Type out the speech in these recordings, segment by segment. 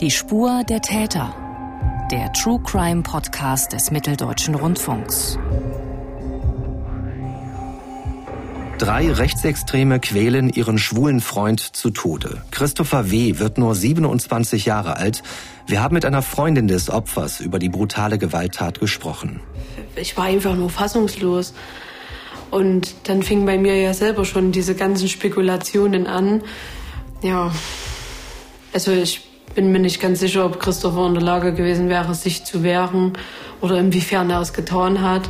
Die Spur der Täter. Der True Crime Podcast des Mitteldeutschen Rundfunks. Drei Rechtsextreme quälen ihren schwulen Freund zu Tode. Christopher W. wird nur 27 Jahre alt. Wir haben mit einer Freundin des Opfers über die brutale Gewalttat gesprochen. Ich war einfach nur fassungslos. Und dann fing bei mir ja selber schon diese ganzen Spekulationen an. Ja, also ich bin mir nicht ganz sicher, ob Christopher in der Lage gewesen wäre, sich zu wehren oder inwiefern er es getan hat.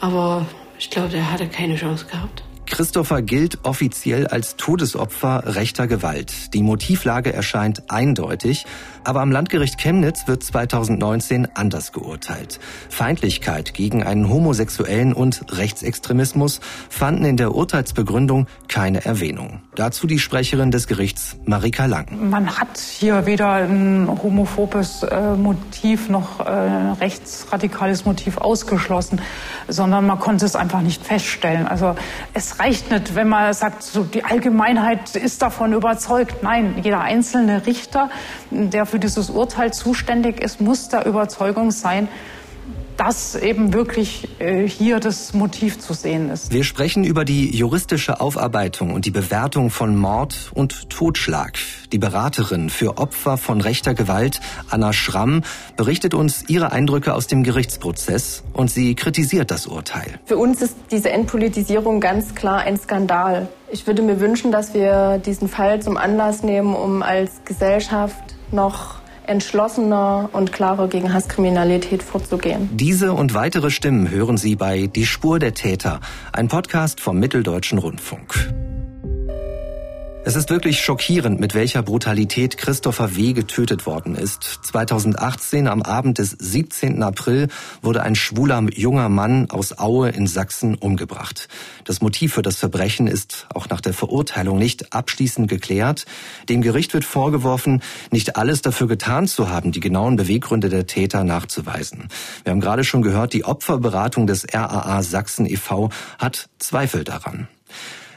Aber ich glaube, er hatte keine Chance gehabt. Christopher gilt offiziell als Todesopfer rechter Gewalt. Die Motivlage erscheint eindeutig, aber am Landgericht Chemnitz wird 2019 anders geurteilt. Feindlichkeit gegen einen Homosexuellen und Rechtsextremismus fanden in der Urteilsbegründung keine Erwähnung. Dazu die Sprecherin des Gerichts Marika Lang. Man hat hier weder ein homophobes äh, Motiv noch äh, ein rechtsradikales Motiv ausgeschlossen, sondern man konnte es einfach nicht feststellen. Also es reicht nicht, wenn man sagt, so die Allgemeinheit ist davon überzeugt. Nein, jeder einzelne Richter, der für dieses Urteil zuständig ist, muss der Überzeugung sein, dass eben wirklich äh, hier das Motiv zu sehen ist. Wir sprechen über die juristische Aufarbeitung und die Bewertung von Mord und Totschlag. Die Beraterin für Opfer von rechter Gewalt, Anna Schramm, berichtet uns ihre Eindrücke aus dem Gerichtsprozess und sie kritisiert das Urteil. Für uns ist diese Entpolitisierung ganz klar ein Skandal. Ich würde mir wünschen, dass wir diesen Fall zum Anlass nehmen, um als Gesellschaft noch entschlossener und klarer gegen Hasskriminalität vorzugehen. Diese und weitere Stimmen hören Sie bei Die Spur der Täter, ein Podcast vom Mitteldeutschen Rundfunk. Es ist wirklich schockierend, mit welcher Brutalität Christopher W. getötet worden ist. 2018 am Abend des 17. April wurde ein schwuler junger Mann aus Aue in Sachsen umgebracht. Das Motiv für das Verbrechen ist auch nach der Verurteilung nicht abschließend geklärt. Dem Gericht wird vorgeworfen, nicht alles dafür getan zu haben, die genauen Beweggründe der Täter nachzuweisen. Wir haben gerade schon gehört, die Opferberatung des RAA Sachsen e.V. hat Zweifel daran.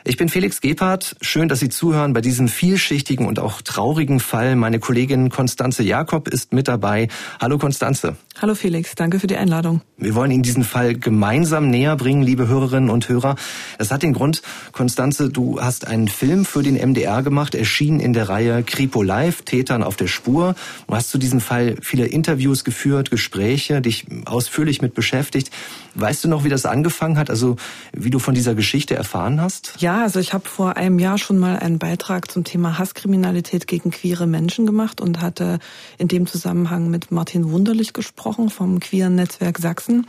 Ich bin Felix Gebhardt. Schön, dass Sie zuhören bei diesem vielschichtigen und auch traurigen Fall. Meine Kollegin Konstanze Jakob ist mit dabei. Hallo Konstanze. Hallo Felix, danke für die Einladung. Wir wollen Ihnen diesen Fall gemeinsam näher bringen, liebe Hörerinnen und Hörer. Das hat den Grund, Konstanze, du hast einen Film für den MDR gemacht, erschienen in der Reihe Kripo Live, Tätern auf der Spur. Du hast zu diesem Fall viele Interviews geführt, Gespräche, dich ausführlich mit beschäftigt. Weißt du noch, wie das angefangen hat, also wie du von dieser Geschichte erfahren hast? Ja, also ich habe vor einem Jahr schon mal einen Beitrag zum Thema Hasskriminalität gegen queere Menschen gemacht und hatte in dem Zusammenhang mit Martin Wunderlich gesprochen vom queeren Netzwerk Sachsen.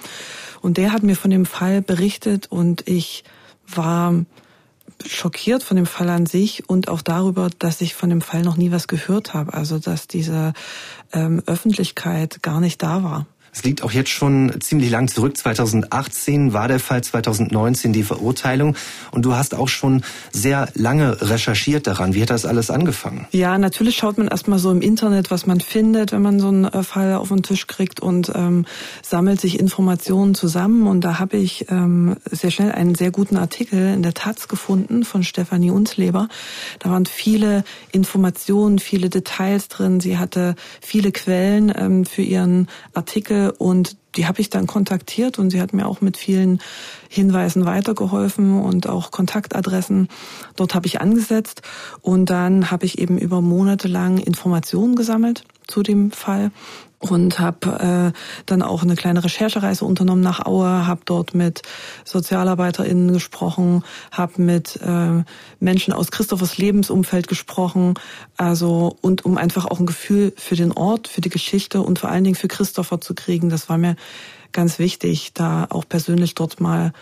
Und der hat mir von dem Fall berichtet und ich war schockiert von dem Fall an sich und auch darüber, dass ich von dem Fall noch nie was gehört habe. Also dass diese ähm, Öffentlichkeit gar nicht da war. Es liegt auch jetzt schon ziemlich lang zurück. 2018 war der Fall, 2019 die Verurteilung. Und du hast auch schon sehr lange recherchiert daran. Wie hat das alles angefangen? Ja, natürlich schaut man erstmal so im Internet, was man findet, wenn man so einen äh, Fall auf den Tisch kriegt und ähm, sammelt sich Informationen zusammen. Und da habe ich ähm, sehr schnell einen sehr guten Artikel in der Taz gefunden von Stefanie Unsleber. Da waren viele Informationen, viele Details drin. Sie hatte viele Quellen ähm, für ihren Artikel und die habe ich dann kontaktiert und sie hat mir auch mit vielen Hinweisen weitergeholfen und auch Kontaktadressen. Dort habe ich angesetzt und dann habe ich eben über Monate lang Informationen gesammelt zu dem Fall und habe äh, dann auch eine kleine Recherchereise unternommen nach Aue, habe dort mit SozialarbeiterInnen gesprochen, habe mit äh, Menschen aus Christophers Lebensumfeld gesprochen, also und um einfach auch ein Gefühl für den Ort, für die Geschichte und vor allen Dingen für Christopher zu kriegen, das war mir ganz wichtig, da auch persönlich dort mal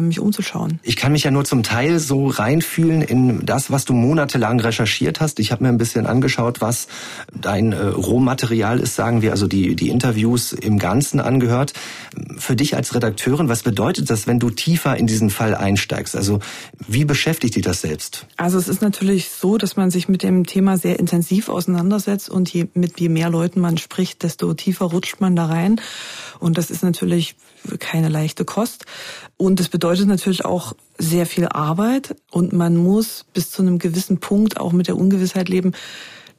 mich umzuschauen. Ich kann mich ja nur zum Teil so reinfühlen in das, was du monatelang recherchiert hast. Ich habe mir ein bisschen angeschaut, was dein äh, Rohmaterial ist, sagen wir, also die, die Interviews im Ganzen angehört. Für dich als Redakteurin, was bedeutet das, wenn du tiefer in diesen Fall einsteigst? Also wie beschäftigt dich das selbst? Also es ist natürlich so, dass man sich mit dem Thema sehr intensiv auseinandersetzt und je, mit je mehr Leuten man spricht, desto tiefer rutscht man da rein. Und das ist natürlich keine leichte Kost. Und es bedeutet natürlich auch sehr viel Arbeit und man muss bis zu einem gewissen Punkt auch mit der Ungewissheit leben,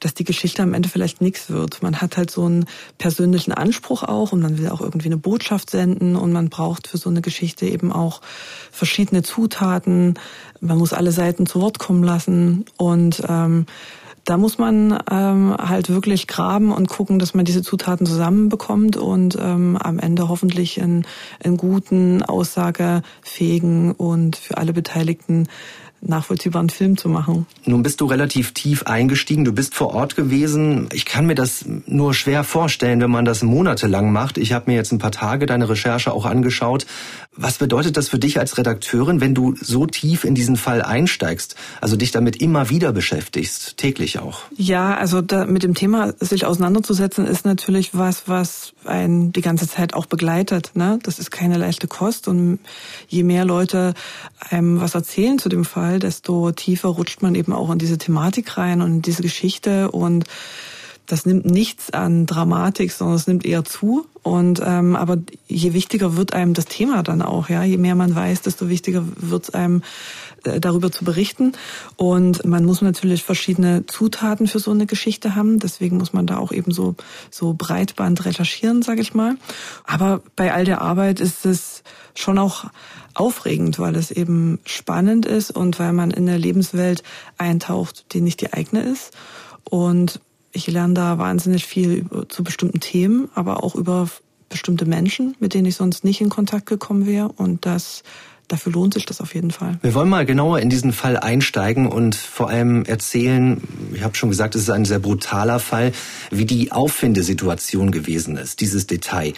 dass die Geschichte am Ende vielleicht nichts wird. Man hat halt so einen persönlichen Anspruch auch und man will auch irgendwie eine Botschaft senden und man braucht für so eine Geschichte eben auch verschiedene Zutaten. Man muss alle Seiten zu Wort kommen lassen und ähm, da muss man ähm, halt wirklich graben und gucken, dass man diese Zutaten zusammenbekommt und ähm, am Ende hoffentlich einen, einen guten, aussagefähigen und für alle Beteiligten nachvollziehbaren Film zu machen. Nun bist du relativ tief eingestiegen, du bist vor Ort gewesen. Ich kann mir das nur schwer vorstellen, wenn man das monatelang macht. Ich habe mir jetzt ein paar Tage deine Recherche auch angeschaut. Was bedeutet das für dich als Redakteurin, wenn du so tief in diesen Fall einsteigst, also dich damit immer wieder beschäftigst, täglich auch? Ja, also da, mit dem Thema sich auseinanderzusetzen, ist natürlich was, was einen die ganze Zeit auch begleitet. Ne? Das ist keine leichte Kost und je mehr Leute einem was erzählen zu dem Fall, desto tiefer rutscht man eben auch in diese Thematik rein und in diese Geschichte und das nimmt nichts an Dramatik, sondern es nimmt eher zu. Und ähm, aber je wichtiger wird einem das Thema dann auch, ja. Je mehr man weiß, desto wichtiger wird es einem äh, darüber zu berichten. Und man muss natürlich verschiedene Zutaten für so eine Geschichte haben. Deswegen muss man da auch eben so so Breitband recherchieren, sage ich mal. Aber bei all der Arbeit ist es schon auch aufregend, weil es eben spannend ist und weil man in eine Lebenswelt eintaucht, die nicht die eigene ist. Und ich lerne da wahnsinnig viel zu bestimmten Themen, aber auch über bestimmte Menschen, mit denen ich sonst nicht in Kontakt gekommen wäre. Und das dafür lohnt sich das auf jeden Fall. Wir wollen mal genauer in diesen Fall einsteigen und vor allem erzählen, ich habe schon gesagt, es ist ein sehr brutaler Fall, wie die Auffindesituation gewesen ist, dieses Detail.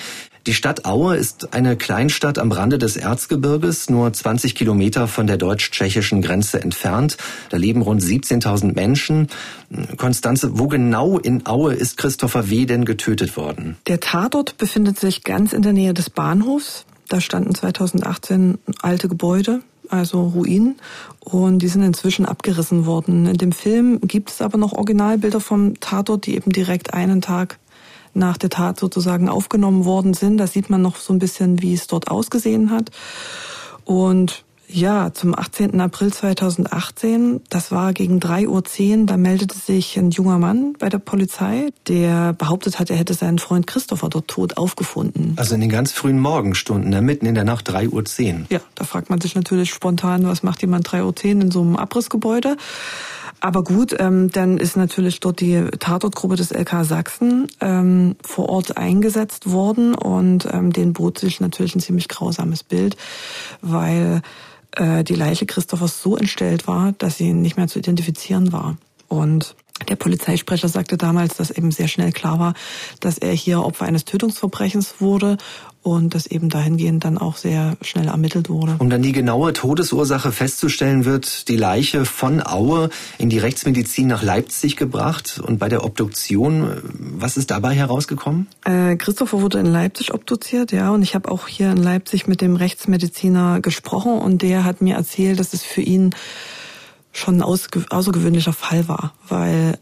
Die Stadt Aue ist eine Kleinstadt am Rande des Erzgebirges, nur 20 Kilometer von der deutsch-tschechischen Grenze entfernt. Da leben rund 17.000 Menschen. Konstanze, wo genau in Aue ist Christopher W. denn getötet worden? Der Tatort befindet sich ganz in der Nähe des Bahnhofs. Da standen 2018 alte Gebäude, also Ruinen, und die sind inzwischen abgerissen worden. In dem Film gibt es aber noch Originalbilder vom Tatort, die eben direkt einen Tag nach der Tat sozusagen aufgenommen worden sind. Da sieht man noch so ein bisschen, wie es dort ausgesehen hat. Und ja, zum 18. April 2018, das war gegen 3.10 Uhr, da meldete sich ein junger Mann bei der Polizei, der behauptet hat, er hätte seinen Freund Christopher dort tot aufgefunden. Also in den ganz frühen Morgenstunden, da mitten in der Nacht 3.10 Uhr. Ja, da fragt man sich natürlich spontan, was macht jemand 3.10 Uhr in so einem Abrissgebäude? Aber gut, ähm, dann ist natürlich dort die Tatortgruppe des LK Sachsen ähm, vor Ort eingesetzt worden und ähm, den bot sich natürlich ein ziemlich grausames Bild, weil äh, die Leiche Christophers so entstellt war, dass sie nicht mehr zu identifizieren war. Und der Polizeisprecher sagte damals, dass eben sehr schnell klar war, dass er hier Opfer eines Tötungsverbrechens wurde und dass eben dahingehend dann auch sehr schnell ermittelt wurde. Um dann die genaue Todesursache festzustellen, wird die Leiche von Aue in die Rechtsmedizin nach Leipzig gebracht und bei der Obduktion, was ist dabei herausgekommen? Äh, Christopher wurde in Leipzig obduziert, ja, und ich habe auch hier in Leipzig mit dem Rechtsmediziner gesprochen und der hat mir erzählt, dass es für ihn schon ein außergewöhnlicher Fall war, weil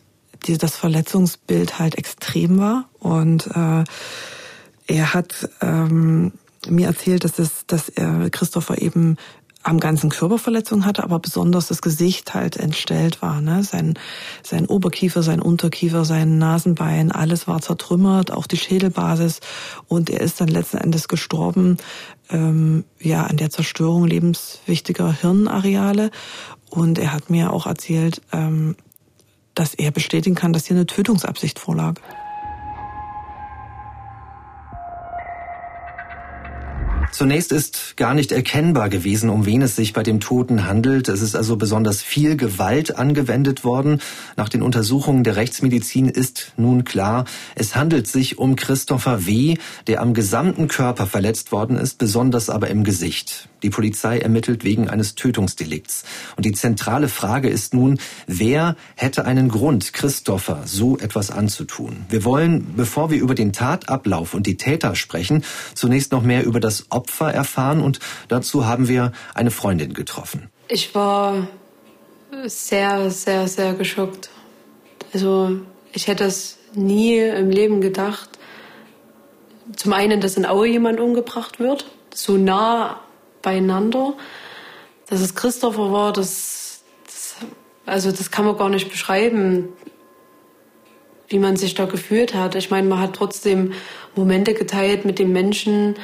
die, das Verletzungsbild halt extrem war und äh, er hat ähm, mir erzählt, dass, es, dass er Christopher eben am ganzen Körper Verletzungen hatte, aber besonders das Gesicht halt entstellt war. Ne? Sein, sein Oberkiefer, sein Unterkiefer, sein Nasenbein, alles war zertrümmert, auch die Schädelbasis. Und er ist dann letzten Endes gestorben ähm, ja, an der Zerstörung lebenswichtiger Hirnareale. Und er hat mir auch erzählt, ähm, dass er bestätigen kann, dass hier eine Tötungsabsicht vorlag. Zunächst ist gar nicht erkennbar gewesen, um wen es sich bei dem Toten handelt. Es ist also besonders viel Gewalt angewendet worden. Nach den Untersuchungen der Rechtsmedizin ist nun klar, es handelt sich um Christopher W., der am gesamten Körper verletzt worden ist, besonders aber im Gesicht. Die Polizei ermittelt wegen eines Tötungsdelikts. Und die zentrale Frage ist nun, wer hätte einen Grund, Christopher so etwas anzutun? Wir wollen, bevor wir über den Tatablauf und die Täter sprechen, zunächst noch mehr über das Opfer erfahren und dazu haben wir eine Freundin getroffen. Ich war sehr, sehr, sehr geschockt. Also ich hätte es nie im Leben gedacht. Zum einen, dass in Aue jemand umgebracht wird, so nah beieinander. Dass es Christopher war, das, das, also das kann man gar nicht beschreiben. wie man sich da gefühlt hat. Ich meine, man hat trotzdem Momente geteilt mit den Menschen.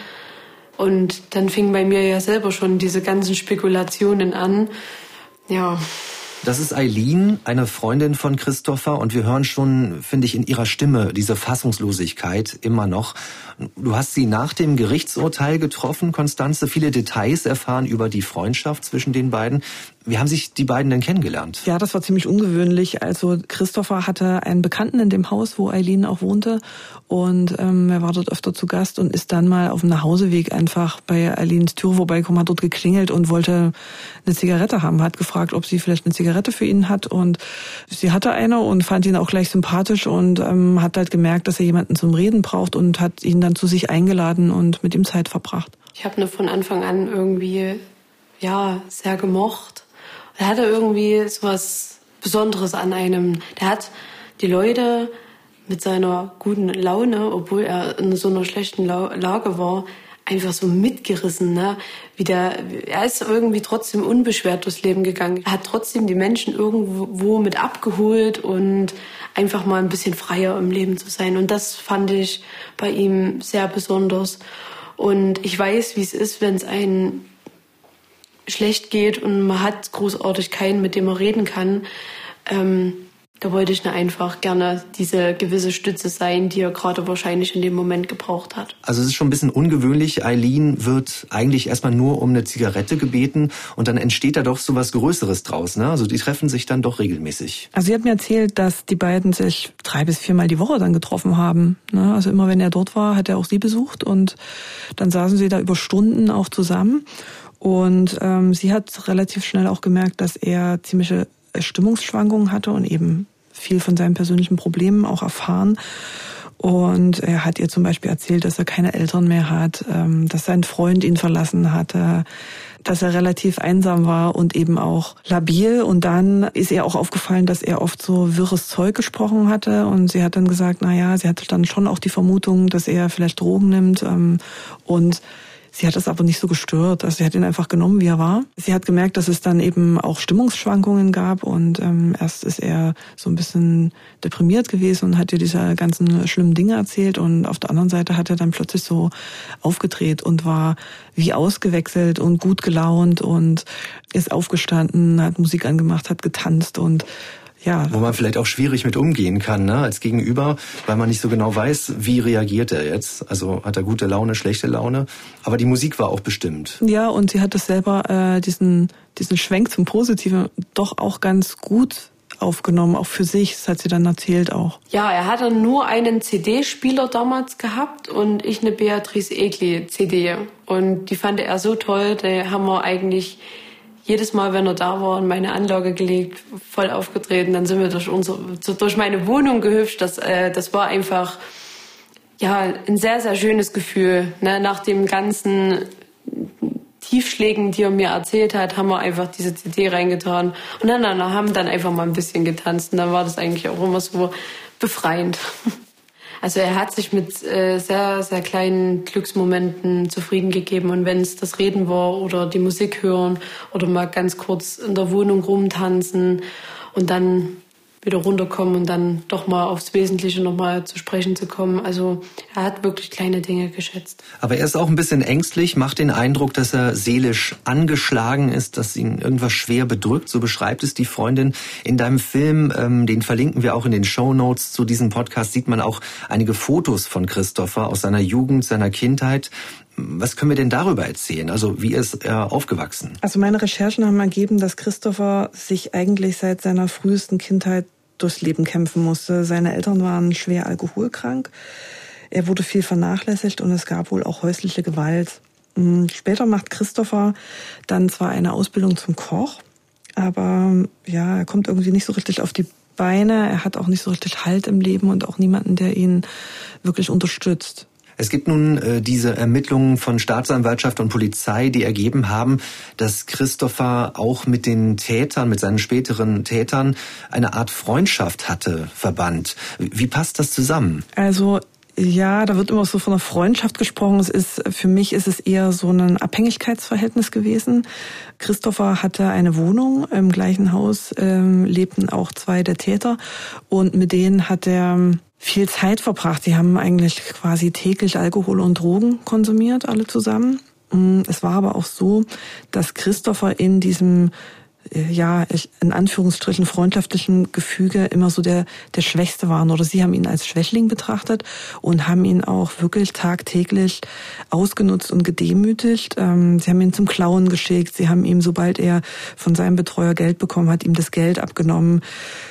Und dann fing bei mir ja selber schon diese ganzen Spekulationen an. Ja. Das ist Eileen, eine Freundin von Christopher, und wir hören schon, finde ich, in ihrer Stimme diese Fassungslosigkeit immer noch. Du hast sie nach dem Gerichtsurteil getroffen, Konstanze, viele Details erfahren über die Freundschaft zwischen den beiden. Wie haben sich die beiden denn kennengelernt? Ja, das war ziemlich ungewöhnlich. Also Christopher hatte einen Bekannten in dem Haus, wo Eileen auch wohnte. Und ähm, er war dort öfter zu Gast und ist dann mal auf dem Nachhauseweg einfach bei Eileens Tür vorbeigekommen, hat dort geklingelt und wollte eine Zigarette haben. Hat gefragt, ob sie vielleicht eine Zigarette für ihn hat. Und sie hatte eine und fand ihn auch gleich sympathisch und ähm, hat halt gemerkt, dass er jemanden zum Reden braucht und hat ihn dann zu sich eingeladen und mit ihm Zeit verbracht. Ich habe ne von Anfang an irgendwie ja sehr gemocht er hatte irgendwie so was Besonderes an einem. Der hat die Leute mit seiner guten Laune, obwohl er in so einer schlechten Lage war, einfach so mitgerissen, ne? Wie der, er ist irgendwie trotzdem unbeschwert durchs Leben gegangen. Er hat trotzdem die Menschen irgendwo mit abgeholt und einfach mal ein bisschen freier im Leben zu sein. Und das fand ich bei ihm sehr besonders. Und ich weiß, wie es ist, wenn es einen schlecht geht und man hat großartig keinen, mit dem man reden kann, ähm, da wollte ich einfach gerne diese gewisse Stütze sein, die er gerade wahrscheinlich in dem Moment gebraucht hat. Also es ist schon ein bisschen ungewöhnlich. Eileen wird eigentlich erstmal nur um eine Zigarette gebeten und dann entsteht da doch so was Größeres draus. Ne? Also die treffen sich dann doch regelmäßig. Also sie hat mir erzählt, dass die beiden sich drei bis viermal die Woche dann getroffen haben. Ne? Also immer wenn er dort war, hat er auch sie besucht und dann saßen sie da über Stunden auch zusammen. Und ähm, sie hat relativ schnell auch gemerkt, dass er ziemliche Stimmungsschwankungen hatte und eben viel von seinen persönlichen Problemen auch erfahren. Und er hat ihr zum Beispiel erzählt, dass er keine Eltern mehr hat, ähm, dass sein Freund ihn verlassen hatte, dass er relativ einsam war und eben auch labil. Und dann ist ihr auch aufgefallen, dass er oft so wirres Zeug gesprochen hatte. Und sie hat dann gesagt, na ja, sie hatte dann schon auch die Vermutung, dass er vielleicht Drogen nimmt. Ähm, und Sie hat es aber nicht so gestört. Also sie hat ihn einfach genommen, wie er war. Sie hat gemerkt, dass es dann eben auch Stimmungsschwankungen gab und ähm, erst ist er so ein bisschen deprimiert gewesen und hat ihr diese ganzen schlimmen Dinge erzählt und auf der anderen Seite hat er dann plötzlich so aufgedreht und war wie ausgewechselt und gut gelaunt und ist aufgestanden, hat Musik angemacht, hat getanzt und ja. Wo man vielleicht auch schwierig mit umgehen kann, ne, als Gegenüber, weil man nicht so genau weiß, wie reagiert er jetzt. Also hat er gute Laune, schlechte Laune. Aber die Musik war auch bestimmt. Ja, und sie hat es selber, äh, diesen, diesen Schwenk zum Positiven doch auch ganz gut aufgenommen, auch für sich. Das hat sie dann erzählt auch. Ja, er hatte nur einen CD-Spieler damals gehabt und ich eine Beatrice Egli CD. Und die fand er so toll, da haben wir eigentlich jedes Mal, wenn er da war, in meine Anlage gelegt, voll aufgetreten. Dann sind wir durch, unser, durch meine Wohnung gehüpft. Das, äh, das war einfach ja, ein sehr, sehr schönes Gefühl. Ne? Nach dem ganzen Tiefschlägen, die er mir erzählt hat, haben wir einfach diese CD reingetan. Und dann, dann haben dann einfach mal ein bisschen getanzt. Und dann war das eigentlich auch immer so befreiend. Also er hat sich mit äh, sehr, sehr kleinen Glücksmomenten zufrieden gegeben. Und wenn es das Reden war oder die Musik hören oder mal ganz kurz in der Wohnung rumtanzen und dann wieder runterkommen und dann doch mal aufs Wesentliche nochmal zu sprechen zu kommen. Also er hat wirklich kleine Dinge geschätzt. Aber er ist auch ein bisschen ängstlich, macht den Eindruck, dass er seelisch angeschlagen ist, dass ihn irgendwas schwer bedrückt. So beschreibt es die Freundin in deinem Film. Ähm, den verlinken wir auch in den Show Notes zu diesem Podcast. Sieht man auch einige Fotos von Christopher aus seiner Jugend, seiner Kindheit. Was können wir denn darüber erzählen? Also wie ist er aufgewachsen? Also meine Recherchen haben ergeben, dass Christopher sich eigentlich seit seiner frühesten Kindheit durchs Leben kämpfen musste. Seine Eltern waren schwer alkoholkrank. Er wurde viel vernachlässigt und es gab wohl auch häusliche Gewalt. Hm, später macht Christopher dann zwar eine Ausbildung zum Koch, aber ja, er kommt irgendwie nicht so richtig auf die Beine. Er hat auch nicht so richtig Halt im Leben und auch niemanden, der ihn wirklich unterstützt. Es gibt nun äh, diese Ermittlungen von Staatsanwaltschaft und Polizei, die ergeben haben, dass Christopher auch mit den Tätern, mit seinen späteren Tätern eine Art Freundschaft hatte, verbannt. Wie passt das zusammen? Also Ja, da wird immer so von einer Freundschaft gesprochen. Es ist, für mich ist es eher so ein Abhängigkeitsverhältnis gewesen. Christopher hatte eine Wohnung im gleichen Haus, ähm, lebten auch zwei der Täter und mit denen hat er viel Zeit verbracht. Sie haben eigentlich quasi täglich Alkohol und Drogen konsumiert, alle zusammen. Mm, es war aber auch so, dass Christopher in diesem ja, ich, in Anführungsstrichen freundschaftlichen Gefüge immer so der, der Schwächste waren. Oder sie haben ihn als Schwächling betrachtet und haben ihn auch wirklich tagtäglich ausgenutzt und gedemütigt. Ähm, sie haben ihn zum Klauen geschickt. Sie haben ihm, sobald er von seinem Betreuer Geld bekommen hat, ihm das Geld abgenommen.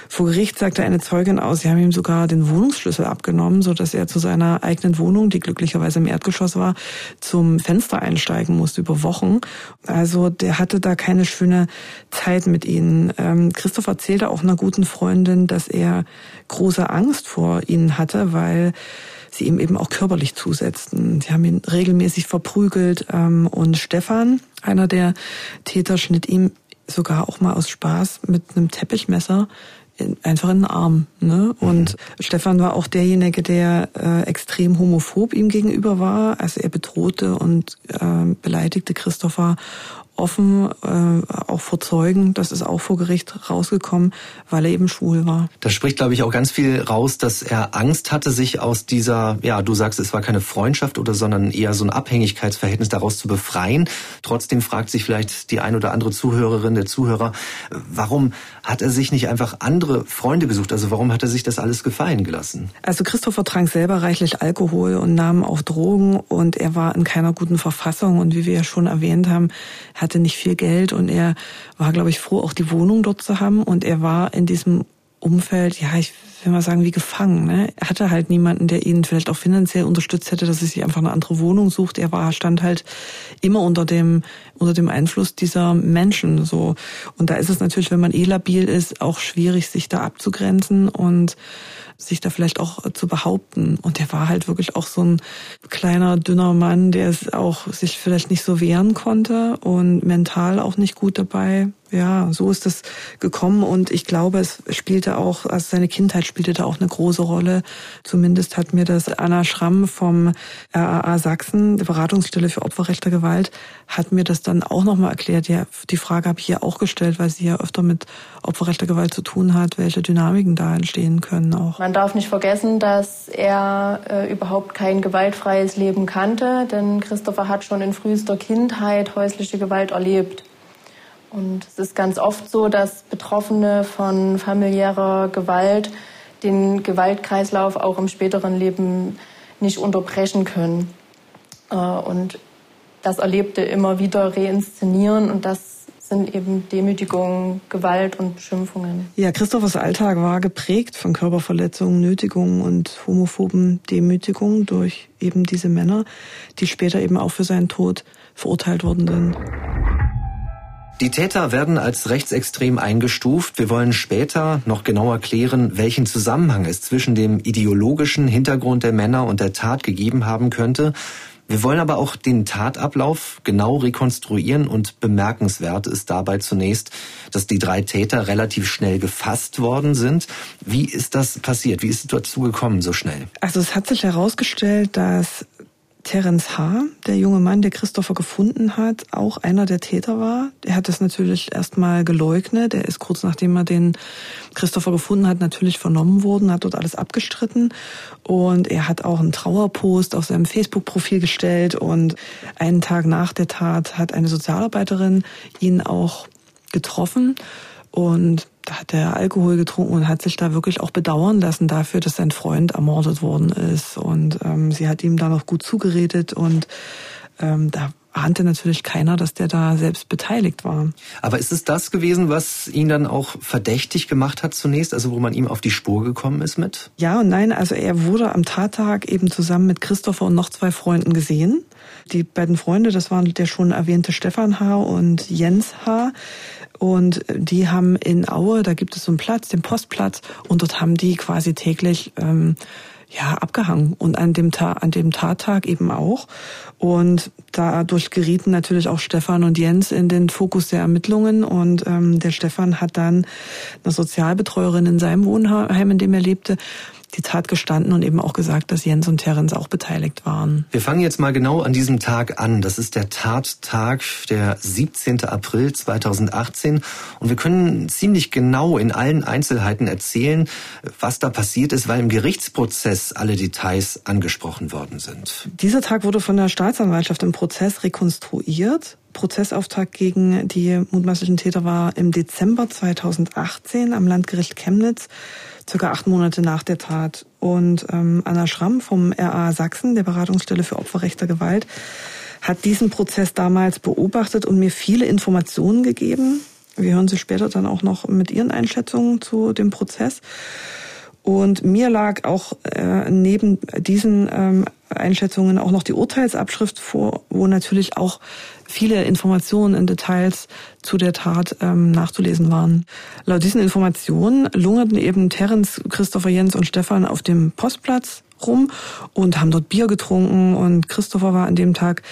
Vor Gericht sagte eine Zeugin aus, sie haben ihm sogar den Wohnungsschlüssel abgenommen, so dass er zu seiner eigenen Wohnung, die glücklicherweise im Erdgeschoss war, zum Fenster einsteigen musste über Wochen. Also der hatte da keine schöne Zeit mit ihnen. Ähm, Christoph erzählte auch einer guten Freundin, dass er große Angst vor ihnen hatte, weil sie ihm eben auch körperlich zusetzten. Sie haben ihn regelmäßig verprügelt ähm, und Stefan, einer der Täter, schnitt ihm sogar auch mal aus Spaß mit einem Teppichmesser in, einfach in den Arm. Ne? Und mhm. Stefan war auch derjenige, der äh, extrem homophob ihm gegenüber war. Also er bedrohte und äh, beleidigte Christopher offen, äh, auch vor Zeugen. Das ist auch vor Gericht rausgekommen, weil er eben schwul war. Da spricht, glaube ich, auch ganz viel raus, dass er Angst hatte, sich aus dieser, ja, du sagst, es war keine Freundschaft oder, sondern eher so ein Abhängigkeitsverhältnis daraus zu befreien. Trotzdem fragt sich vielleicht die ein oder andere Zuhörerin, der Zuhörer, warum hat er sich nicht einfach andere Freunde gesucht? Also warum hat er sich das alles gefallen gelassen? Also Christopher trank selber reichlich Alkohol und nahm auch Drogen und er war in keiner guten Verfassung und wie wir ja schon erwähnt haben, hatte nicht viel Geld und er war, glaube ich, froh, auch die Wohnung dort zu haben. Und er war in diesem Umfeld, ja, ich will mal sagen, wie gefangen. Ne? Er hatte halt niemanden, der ihn vielleicht auch finanziell unterstützt hätte, dass er sich einfach eine andere Wohnung sucht. Er war, stand halt immer unter dem, unter dem Einfluss dieser Menschen, so. Und da ist es natürlich, wenn man eh labil ist, auch schwierig, sich da abzugrenzen und sich da vielleicht auch zu behaupten. Und der war halt wirklich auch so ein kleiner, dünner Mann, der es auch sich vielleicht nicht so wehren konnte und mental auch nicht gut dabei ja, so ist es gekommen und ich glaube, es spielte auch, also seine Kindheit spielte da auch eine große Rolle. Zumindest hat mir das Anna Schramm vom RAA Sachsen, der Beratungsstelle für Opferrecht der Gewalt, hat mir das dann auch nochmal erklärt. Ja, die Frage habe ich hier auch gestellt, weil sie ja öfter mit Opferrecht der Gewalt zu tun hat, welche Dynamiken da entstehen können auch. Man darf nicht vergessen, dass er äh, überhaupt kein gewaltfreies Leben kannte, denn Christopher hat schon in frühester Kindheit häusliche Gewalt erlebt. Und es ist ganz oft so, dass Betroffene von familiärer Gewalt den Gewaltkreislauf auch im späteren Leben nicht unterbrechen können. Äh, und das Erlebte immer wieder reinszenieren und das sind eben Demütigungen, Gewalt und Beschimpfungen. Ja, Christophers Alltag war geprägt von Körperverletzungen, Nötigungen und homophoben Demütigungen durch eben diese Männer, die später eben auch für seinen Tod verurteilt worden sind. Die Täter werden als rechtsextrem eingestuft. Wir wollen später noch genauer klären, welchen Zusammenhang es zwischen dem ideologischen Hintergrund der Männer und der Tat gegeben haben könnte. Wir wollen aber auch den Tatablauf genau rekonstruieren und bemerkenswert ist dabei zunächst, dass die drei Täter relativ schnell gefasst worden sind. Wie ist das passiert? Wie ist es dazu gekommen so schnell? Also es hat sich herausgestellt, dass Terence H., der junge Mann, der Christopher gefunden hat, auch einer der Täter war. Er hat das natürlich erstmal geleugnet. Er ist kurz nachdem er den Christopher gefunden hat, natürlich vernommen worden, hat dort alles abgestritten. Und er hat auch einen Trauerpost auf seinem Facebook-Profil gestellt. Und einen Tag nach der Tat hat eine Sozialarbeiterin ihn auch getroffen. Und da hat er Alkohol getrunken und hat sich da wirklich auch bedauern lassen dafür, dass sein Freund ermordet worden ist. Und ähm, sie hat ihm da noch gut zugeredet und ähm, da ahnte natürlich keiner, dass der da selbst beteiligt war. Aber ist es das gewesen, was ihn dann auch verdächtig gemacht hat zunächst, also wo man ihm auf die Spur gekommen ist mit? Ja und nein, also er wurde am Tattag eben zusammen mit Christopher und noch zwei Freunden gesehen. Die beiden Freunde, das waren der schon erwähnte Stefan H. und Jens H. Und die haben in Aue, da gibt es so einen Platz, den Postplatz, und dort haben die quasi täglich ähm, ja abgehangen und an dem Ta an dem Tattag eben auch. Und dadurch gerieten natürlich auch Stefan und Jens in den Fokus der Ermittlungen. Und ähm, der Stefan hat dann eine Sozialbetreuerin in seinem Wohnheim, in dem er lebte, die Tat gestanden und eben auch gesagt, dass Jens und Terence auch beteiligt waren. Wir fangen jetzt mal genau an diesem Tag an. Das ist der Tattag, der 17. April 2018. Und wir können ziemlich genau in allen Einzelheiten erzählen, was da passiert ist, weil im Gerichtsprozess alle Details angesprochen worden sind. Dieser Tag wurde von der Staatsanwaltschaft im Prozess rekonstruiert. Prozessauftakt gegen die mutmaßlichen Täter war im Dezember 2018 am Landgericht Chemnitz, circa acht Monate nach der Tat. Und ähm, Anna Schramm vom RA Sachsen, der Beratungsstelle für Opferrecht der Gewalt, hat diesen Prozess damals beobachtet und mir viele Informationen gegeben. Wir hören sie später dann auch noch mit ihren Einschätzungen zu dem Prozess. Und mir lag auch äh, neben diesen ähm, Einschätzungen auch noch die Urteilsabschrift vor, wo natürlich auch viele Informationen in Details zu der Tat ähm, nachzulesen waren. Laut diesen Informationen lungerten eben Terence, Christopher Jens und Stefan auf dem Postplatz rum und haben dort Bier getrunken und Christopher war an dem Tag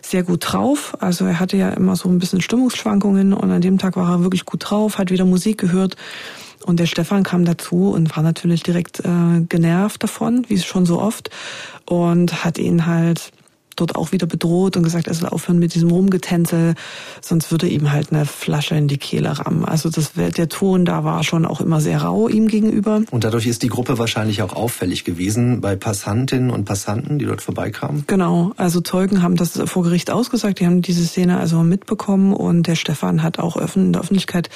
sehr gut drauf. Also er hatte ja immer so ein bisschen Stimmungsschwankungen und an dem Tag war er wirklich gut drauf, hat wieder Musik gehört und der Stefan kam dazu und war natürlich direkt äh, genervt davon, wie schon so oft, und hat ihn halt dort auch wieder bedroht und gesagt, er soll aufhören mit diesem Rumgetänzel, sonst würde ihm halt eine Flasche in die Kehle rammen. Also das, der Ton da war schon auch immer sehr rau ihm gegenüber. Und dadurch ist die Gruppe wahrscheinlich auch auffällig gewesen bei Passantinnen und Passanten, die dort vorbeikamen? Genau, also Zeugen haben das vor Gericht ausgesagt, die haben diese Szene also mitbekommen und der Stefan hat auch in der Öffentlichkeit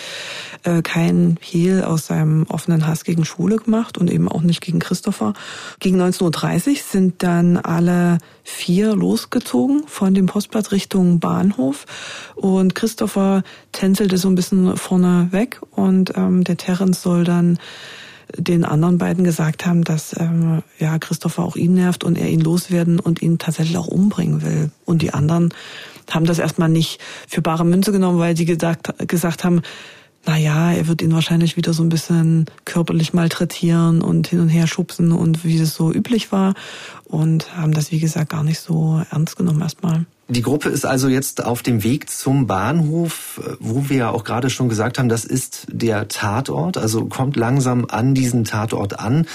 äh, kein Hehl aus seinem offenen Hass gegen Schwule gemacht und eben auch nicht gegen Christopher. Gegen 19.30 Uhr sind dann alle vier losgezogen von dem Postplatz Richtung Bahnhof und Christopher tänzelte so ein bisschen vorne weg und ähm, der Terence soll dann den anderen beiden gesagt haben, dass ähm, ja Christopher auch ihn nervt und er ihn loswerden und ihn tatsächlich auch umbringen will. Und die anderen haben das erstmal nicht für bare Münze genommen, weil sie gesagt, gesagt haben, naja, er wird ihn wahrscheinlich wieder so ein bisschen körperlich malträtieren und hin und her schubsen und wie es so üblich war und haben das, wie gesagt, gar nicht so ernst genommen erstmal. Die Gruppe ist also jetzt auf dem Weg zum Bahnhof, wo wir ja auch gerade schon gesagt haben, das ist der Tatort, also kommt langsam an diesen Tatort an.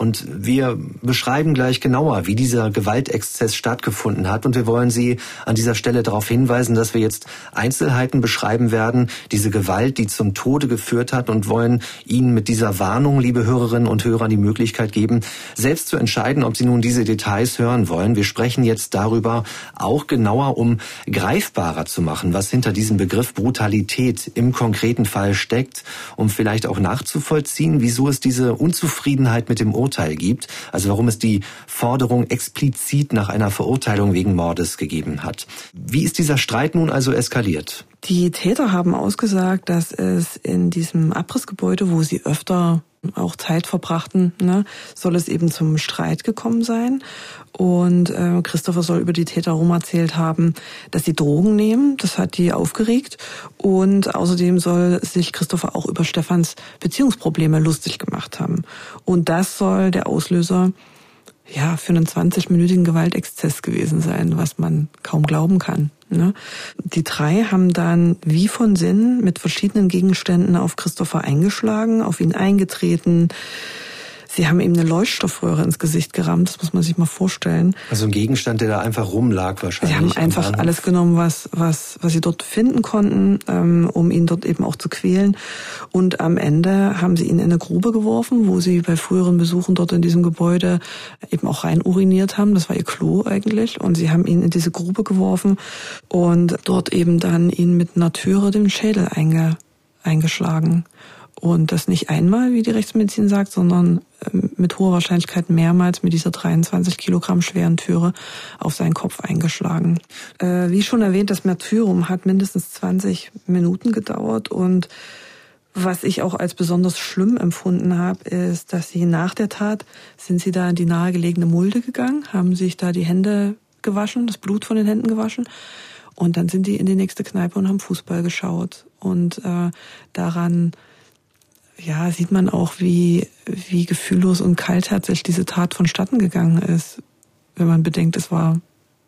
Und wir beschreiben gleich genauer, wie dieser Gewaltexzess stattgefunden hat. Und wir wollen Sie an dieser Stelle darauf hinweisen, dass wir jetzt Einzelheiten beschreiben werden, diese Gewalt, die zum Tode geführt hat und wollen Ihnen mit dieser Warnung, liebe Hörerinnen und Hörer, die Möglichkeit geben, selbst zu entscheiden, ob Sie nun diese Details hören wollen. Wir sprechen jetzt darüber auch genauer, um greifbarer zu machen, was hinter diesem Begriff Brutalität im konkreten Fall steckt, um vielleicht auch nachzuvollziehen, wieso es diese Unzufriedenheit mit dem Urteil Urteil gibt, also warum es die Forderung explizit nach einer Verurteilung wegen Mordes gegeben hat. Wie ist dieser Streit nun also eskaliert? Die Täter haben ausgesagt, dass es in diesem Abrissgebäude, wo sie öfter auch Zeit verbrachten, ne, soll es eben zum Streit gekommen sein. Und äh, Christopher soll über die Täter rum erzählt haben, dass sie Drogen nehmen. Das hat die aufgeregt. Und außerdem soll sich Christopher auch über Stefans Beziehungsprobleme lustig gemacht haben. Und das soll der Auslöser ja, für einen 20-minütigen Gewaltexzess gewesen sein, was man kaum glauben kann. Ne? Die drei haben dann wie von Sinn mit verschiedenen Gegenständen auf Christopher eingeschlagen, auf ihn eingetreten, Sie haben ihm eine Leuchtstoffröhre ins Gesicht gerammt, das muss man sich mal vorstellen. Also ein Gegenstand, der da einfach rumlag wahrscheinlich. Sie haben einfach alles genommen, was, was, was sie dort finden konnten, ähm, um ihn dort eben auch zu quälen. Und am Ende haben sie ihn in eine Grube geworfen, wo sie bei früheren Besuchen dort in diesem Gebäude eben auch rein uriniert haben. Das war ihr Klo eigentlich. Und sie haben ihn in diese Grube geworfen und dort eben dann ihn mit einer Türe den Schädel einge, eingeschlagen. Und das nicht einmal, wie die Rechtsmedizin sagt, sondern ähm, mit hoher Wahrscheinlichkeit mehrmals mit dieser 23 Kilogramm schweren Türe auf seinen Kopf eingeschlagen. Äh, wie schon erwähnt, das Märtyrum hat mindestens 20 Minuten gedauert. Und was ich auch als besonders schlimm empfunden habe, ist, dass sie nach der Tat sind sie da in die nahegelegene Mulde gegangen, haben sich da die Hände gewaschen, das Blut von den Händen gewaschen. Und dann sind die in die nächste Kneipe und haben Fußball geschaut. Und äh, daran ja, sieht man auch, wie, wie gefühllos und kaltherzig diese Tat vonstatten gegangen ist, wenn man bedenkt, es war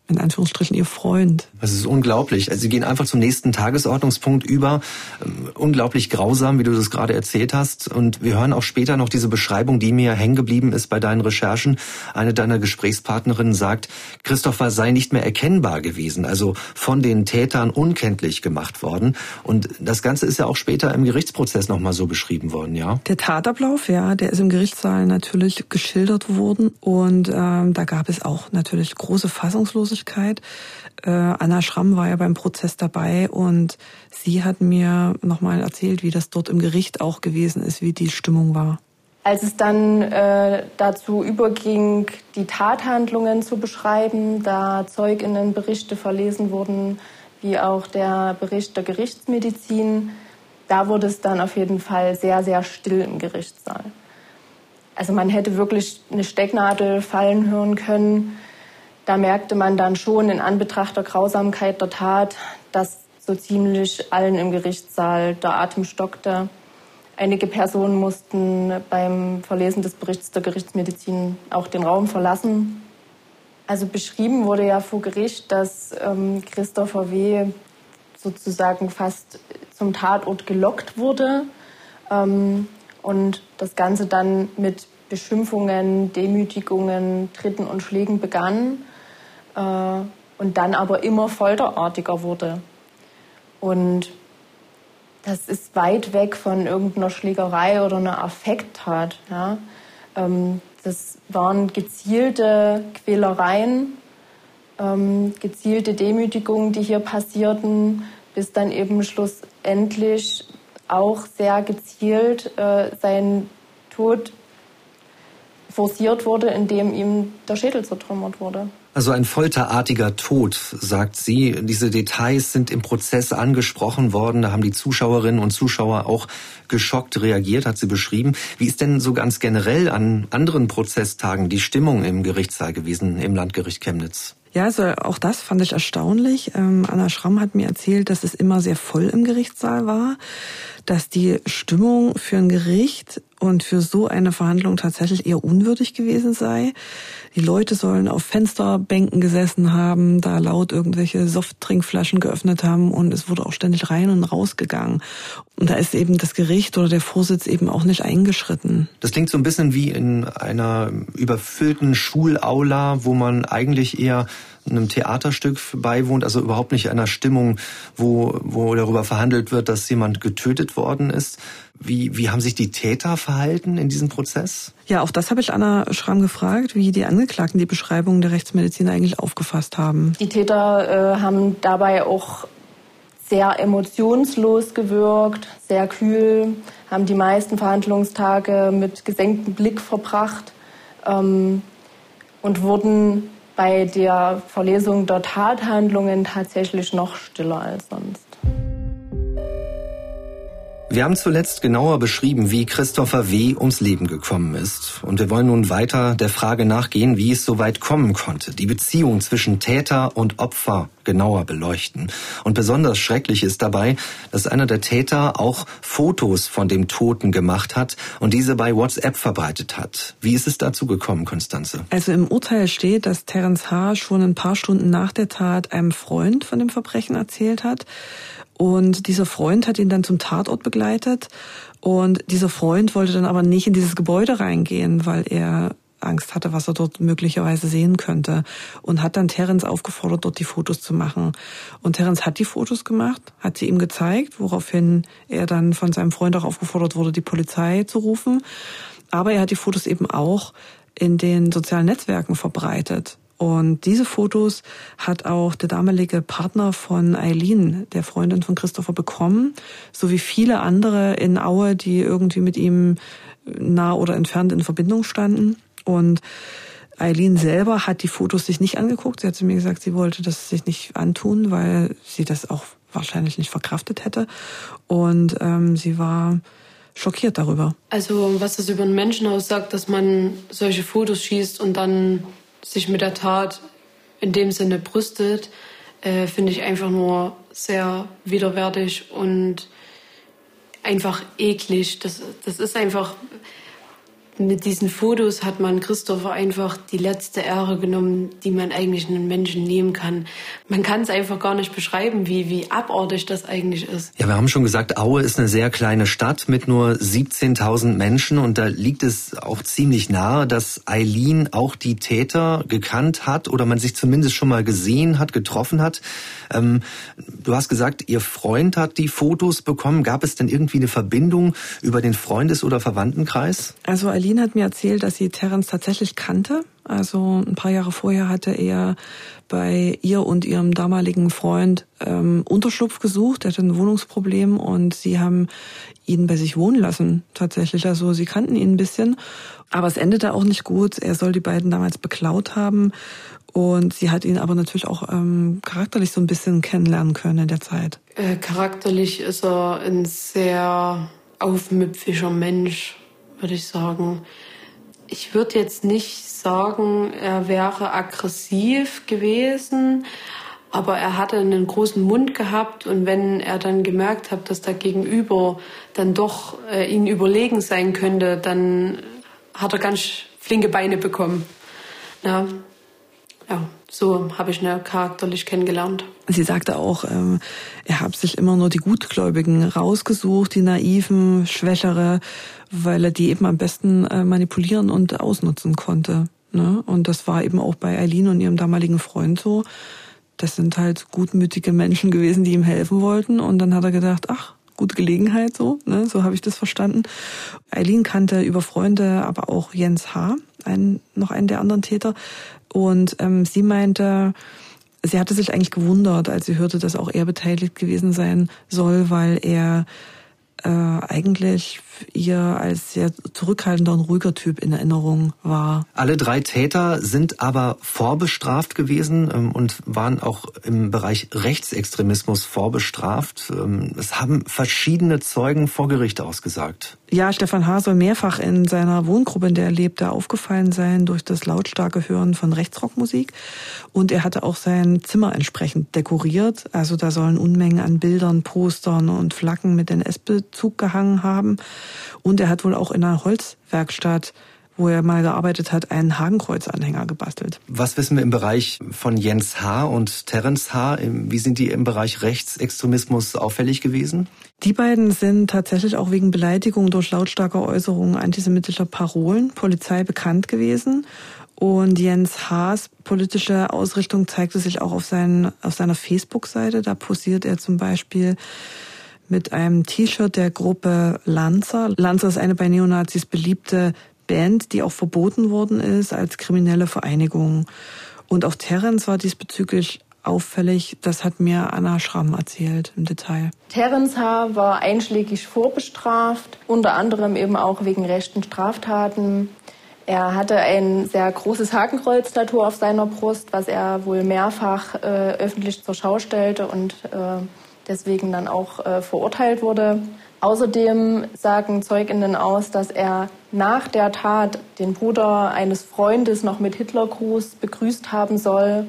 in Anführungsstrichen ihr Freund. Das ist unglaublich. Also sie gehen einfach zum nächsten Tagesordnungspunkt über. Ähm, unglaublich grausam, wie du das gerade erzählt hast. Und wir hören auch später noch diese Beschreibung, die mir hängen geblieben ist bei deinen Recherchen. Eine deiner Gesprächspartnerinnen sagt, Christopher sei nicht mehr erkennbar gewesen, also von den Tätern unkenntlich gemacht worden. Und das Ganze ist ja auch später im Gerichtsprozess nochmal so beschrieben worden, ja? Der Tatablauf, ja, der ist im Gerichtssaal natürlich geschildert worden. Und ähm, da gab es auch natürlich große Fassungslosigkeit Öffentlichkeit. Äh, Anna Schramm war ja beim Prozess dabei und sie hat mir nochmal erzählt, wie das dort im Gericht auch gewesen ist, wie die Stimmung war. Als es dann äh, dazu überging, die Tathandlungen zu beschreiben, da Zeuginnenberichte verlesen wurden, wie auch der Bericht der Gerichtsmedizin, da wurde es dann auf jeden Fall sehr, sehr still im Gerichtssaal. Also man hätte wirklich eine Stecknadel fallen hören können. Da merkte man dann schon in Anbetracht der Grausamkeit der Tat, dass so ziemlich allen im Gerichtssaal der Atem stockte. Einige Personen mussten beim Verlesen des Berichts der Gerichtsmedizin auch den Raum verlassen. Also beschrieben wurde ja vor Gericht, dass ähm, Christopher W. sozusagen fast zum Tatort gelockt wurde ähm, und das Ganze dann mit Beschimpfungen, Demütigungen, Tritten und Schlägen begann und dann aber immer folterartiger wurde. Und das ist weit weg von irgendeiner Schlägerei oder einer Affekttat. Ja. Ähm, das waren gezielte Quälereien, ähm, gezielte Demütigungen, die hier passierten, bis dann eben schlussendlich auch sehr gezielt äh, sein Tod forciert wurde, indem ihm der Schädel zertrümmert wurde. Also ein folterartiger Tod, sagt sie. Diese Details sind im Prozess angesprochen worden. Da haben die Zuschauerinnen und Zuschauer auch geschockt reagiert, hat sie beschrieben. Wie ist denn so ganz generell an anderen Prozesstagen die Stimmung im Gerichtssaal gewesen, im Landgericht Chemnitz? Ja, also auch das fand ich erstaunlich. Ähm, Anna Schramm hat mir erzählt, dass es immer sehr voll im Gerichtssaal war, dass die Stimmung für ein Gericht und für so eine Verhandlung tatsächlich eher unwürdig gewesen sei. Die Leute sollen auf Fensterbänken gesessen haben, da laut irgendwelche Softtrinkflaschen geöffnet haben und es wurde auch ständig rein und raus gegangen. Und da ist eben das Gericht oder der Vorsitz eben auch nicht eingeschritten. Das klingt so ein bisschen wie in einer überfüllten Schulaula, wo man eigentlich eher einem Theaterstück beiwohnt, also überhaupt nicht einer Stimmung, wo, wo darüber verhandelt wird, dass jemand getötet worden ist. Wie, wie haben sich die Täter verhalten in diesem Prozess? Ja, auch das habe ich Anna Schramm gefragt, wie die Angeklagten die Beschreibung der Rechtsmedizin eigentlich aufgefasst haben. Die Täter äh, haben dabei auch sehr emotionslos gewirkt, sehr kühl, haben die meisten Verhandlungstage mit gesenktem Blick verbracht ähm, und wurden bei der Verlesung der Tathandlungen tatsächlich noch stiller als sonst. Wir haben zuletzt genauer beschrieben, wie Christopher W. ums Leben gekommen ist. Und wir wollen nun weiter der Frage nachgehen, wie es so weit kommen konnte. Die Beziehung zwischen Täter und Opfer genauer beleuchten. Und besonders schrecklich ist dabei, dass einer der Täter auch Fotos von dem Toten gemacht hat und diese bei WhatsApp verbreitet hat. Wie ist es dazu gekommen, Konstanze? Also im Urteil steht, dass Terence H. schon ein paar Stunden nach der Tat einem Freund von dem Verbrechen erzählt hat. Und dieser Freund hat ihn dann zum Tatort begleitet. Und dieser Freund wollte dann aber nicht in dieses Gebäude reingehen, weil er Angst hatte, was er dort möglicherweise sehen könnte. Und hat dann Terence aufgefordert, dort die Fotos zu machen. Und Terence hat die Fotos gemacht, hat sie ihm gezeigt, woraufhin er dann von seinem Freund auch aufgefordert wurde, die Polizei zu rufen. Aber er hat die Fotos eben auch in den sozialen Netzwerken verbreitet. Und diese Fotos hat auch der damalige Partner von Eileen, der Freundin von Christopher, bekommen, sowie viele andere in Aue, die irgendwie mit ihm nah oder entfernt in Verbindung standen. Und Eileen selber hat die Fotos sich nicht angeguckt. Sie hat zu mir gesagt, sie wollte das sich nicht antun, weil sie das auch wahrscheinlich nicht verkraftet hätte. Und ähm, sie war schockiert darüber. Also was das über einen Menschen aussagt, dass man solche Fotos schießt und dann sich mit der Tat in dem Sinne brüstet, äh, finde ich einfach nur sehr widerwärtig und einfach eklig. Das, das ist einfach Mit diesen Fotos hat man Christopher einfach die letzte Ehre genommen, die man eigentlich einem Menschen nehmen kann. Man kann es einfach gar nicht beschreiben, wie, wie abartig das eigentlich ist. Ja, wir haben schon gesagt, Aue ist eine sehr kleine Stadt mit nur 17.000 Menschen und da liegt es auch ziemlich nahe, dass Eileen auch die Täter gekannt hat oder man sich zumindest schon mal gesehen hat, getroffen hat. Ähm, du hast gesagt, ihr Freund hat die Fotos bekommen. Gab es denn irgendwie eine Verbindung über den Freundes- oder Verwandtenkreis? Also Eileen hat mir erzählt, dass sie Terence tatsächlich kannte. Also ein paar Jahre vorher hatte er bei ihr und ihrem damaligen Freund ähm, Unterschlupf gesucht. Er hatte ein Wohnungsproblem und sie haben ihn bei sich wohnen lassen tatsächlich. Also sie kannten ihn ein bisschen, aber es endete auch nicht gut. Er soll die beiden damals beklaut haben und sie hat ihn aber natürlich auch ähm, charakterlich so ein bisschen kennenlernen können in der Zeit. Äh, charakterlich ist er ein sehr aufmüpfischer Mensch, würde ich sagen. Ich würde jetzt nicht sagen, er wäre aggressiv gewesen, aber er hatte einen großen Mund gehabt und wenn er dann gemerkt hat, dass der Gegenüber dann doch äh, ihn überlegen sein könnte, dann hat er ganz flinke Beine bekommen. Ja, ja so habe ich ihn charakterlich kennengelernt. Sie sagte auch, ähm, er habe sich immer nur die Gutgläubigen rausgesucht, die naiven, schwächere, weil er die eben am besten äh, manipulieren und ausnutzen konnte. Ne? Und das war eben auch bei Eileen und ihrem damaligen Freund so. Das sind halt gutmütige Menschen gewesen, die ihm helfen wollten. Und dann hat er gedacht, ach, gute Gelegenheit so, ne? so habe ich das verstanden. Eileen kannte über Freunde aber auch Jens H., einen, noch einen der anderen Täter. Und ähm, sie meinte, sie hatte sich eigentlich gewundert, als sie hörte, dass auch er beteiligt gewesen sein soll, weil er äh, eigentlich ihr als sehr zurückhaltender und ruhiger Typ in Erinnerung war. Alle drei Täter sind aber vorbestraft gewesen ähm, und waren auch im Bereich Rechtsextremismus vorbestraft. Ähm, haben verschiedene Zeugen vor Gericht ausgesagt. Ja, Stefan H. soll mehrfach in seiner Wohngruppe, in der er lebte, aufgefallen sein durch das lautstarke Hören von Rechtsrockmusik. Und er hatte auch sein Zimmer entsprechend dekoriert. Also da sollen Unmengen an Bildern, Postern und Flaggen mit NS-Bezug gehangen haben. Und er hat wohl auch in einer Holzwerkstatt wo er mal gearbeitet hat, einen Hakenkreuzanhänger gebastelt. Was wissen wir im Bereich von Jens H. und Terence H.? Wie sind die im Bereich Rechtsextremismus auffällig gewesen? Die beiden sind tatsächlich auch wegen Beleidigung durch lautstarke Äußerungen antisemitischer Parolen Polizei bekannt gewesen. Und Jens Haas politische Ausrichtung zeigte sich auch auf, seinen, auf seiner Facebook-Seite. Da posiert er zum Beispiel mit einem T-Shirt der Gruppe Lanza. Lanza ist eine bei Neonazis beliebte Band, die auch verboten worden ist als kriminelle Vereinigung. Und auch Terence war diesbezüglich auffällig. Das hat mir Anna Schramm erzählt im Detail. Terence H. war einschlägig vorbestraft, unter anderem eben auch wegen rechten Straftaten. Er hatte ein sehr großes Hakenkreuz-Tattoo auf seiner Brust, was er wohl mehrfach äh, öffentlich zur Schau stellte und äh, deswegen dann auch äh, verurteilt wurde. Außerdem sagen Zeuginnen aus, dass er nach der Tat den Bruder eines Freundes noch mit Hitlergruß begrüßt haben soll.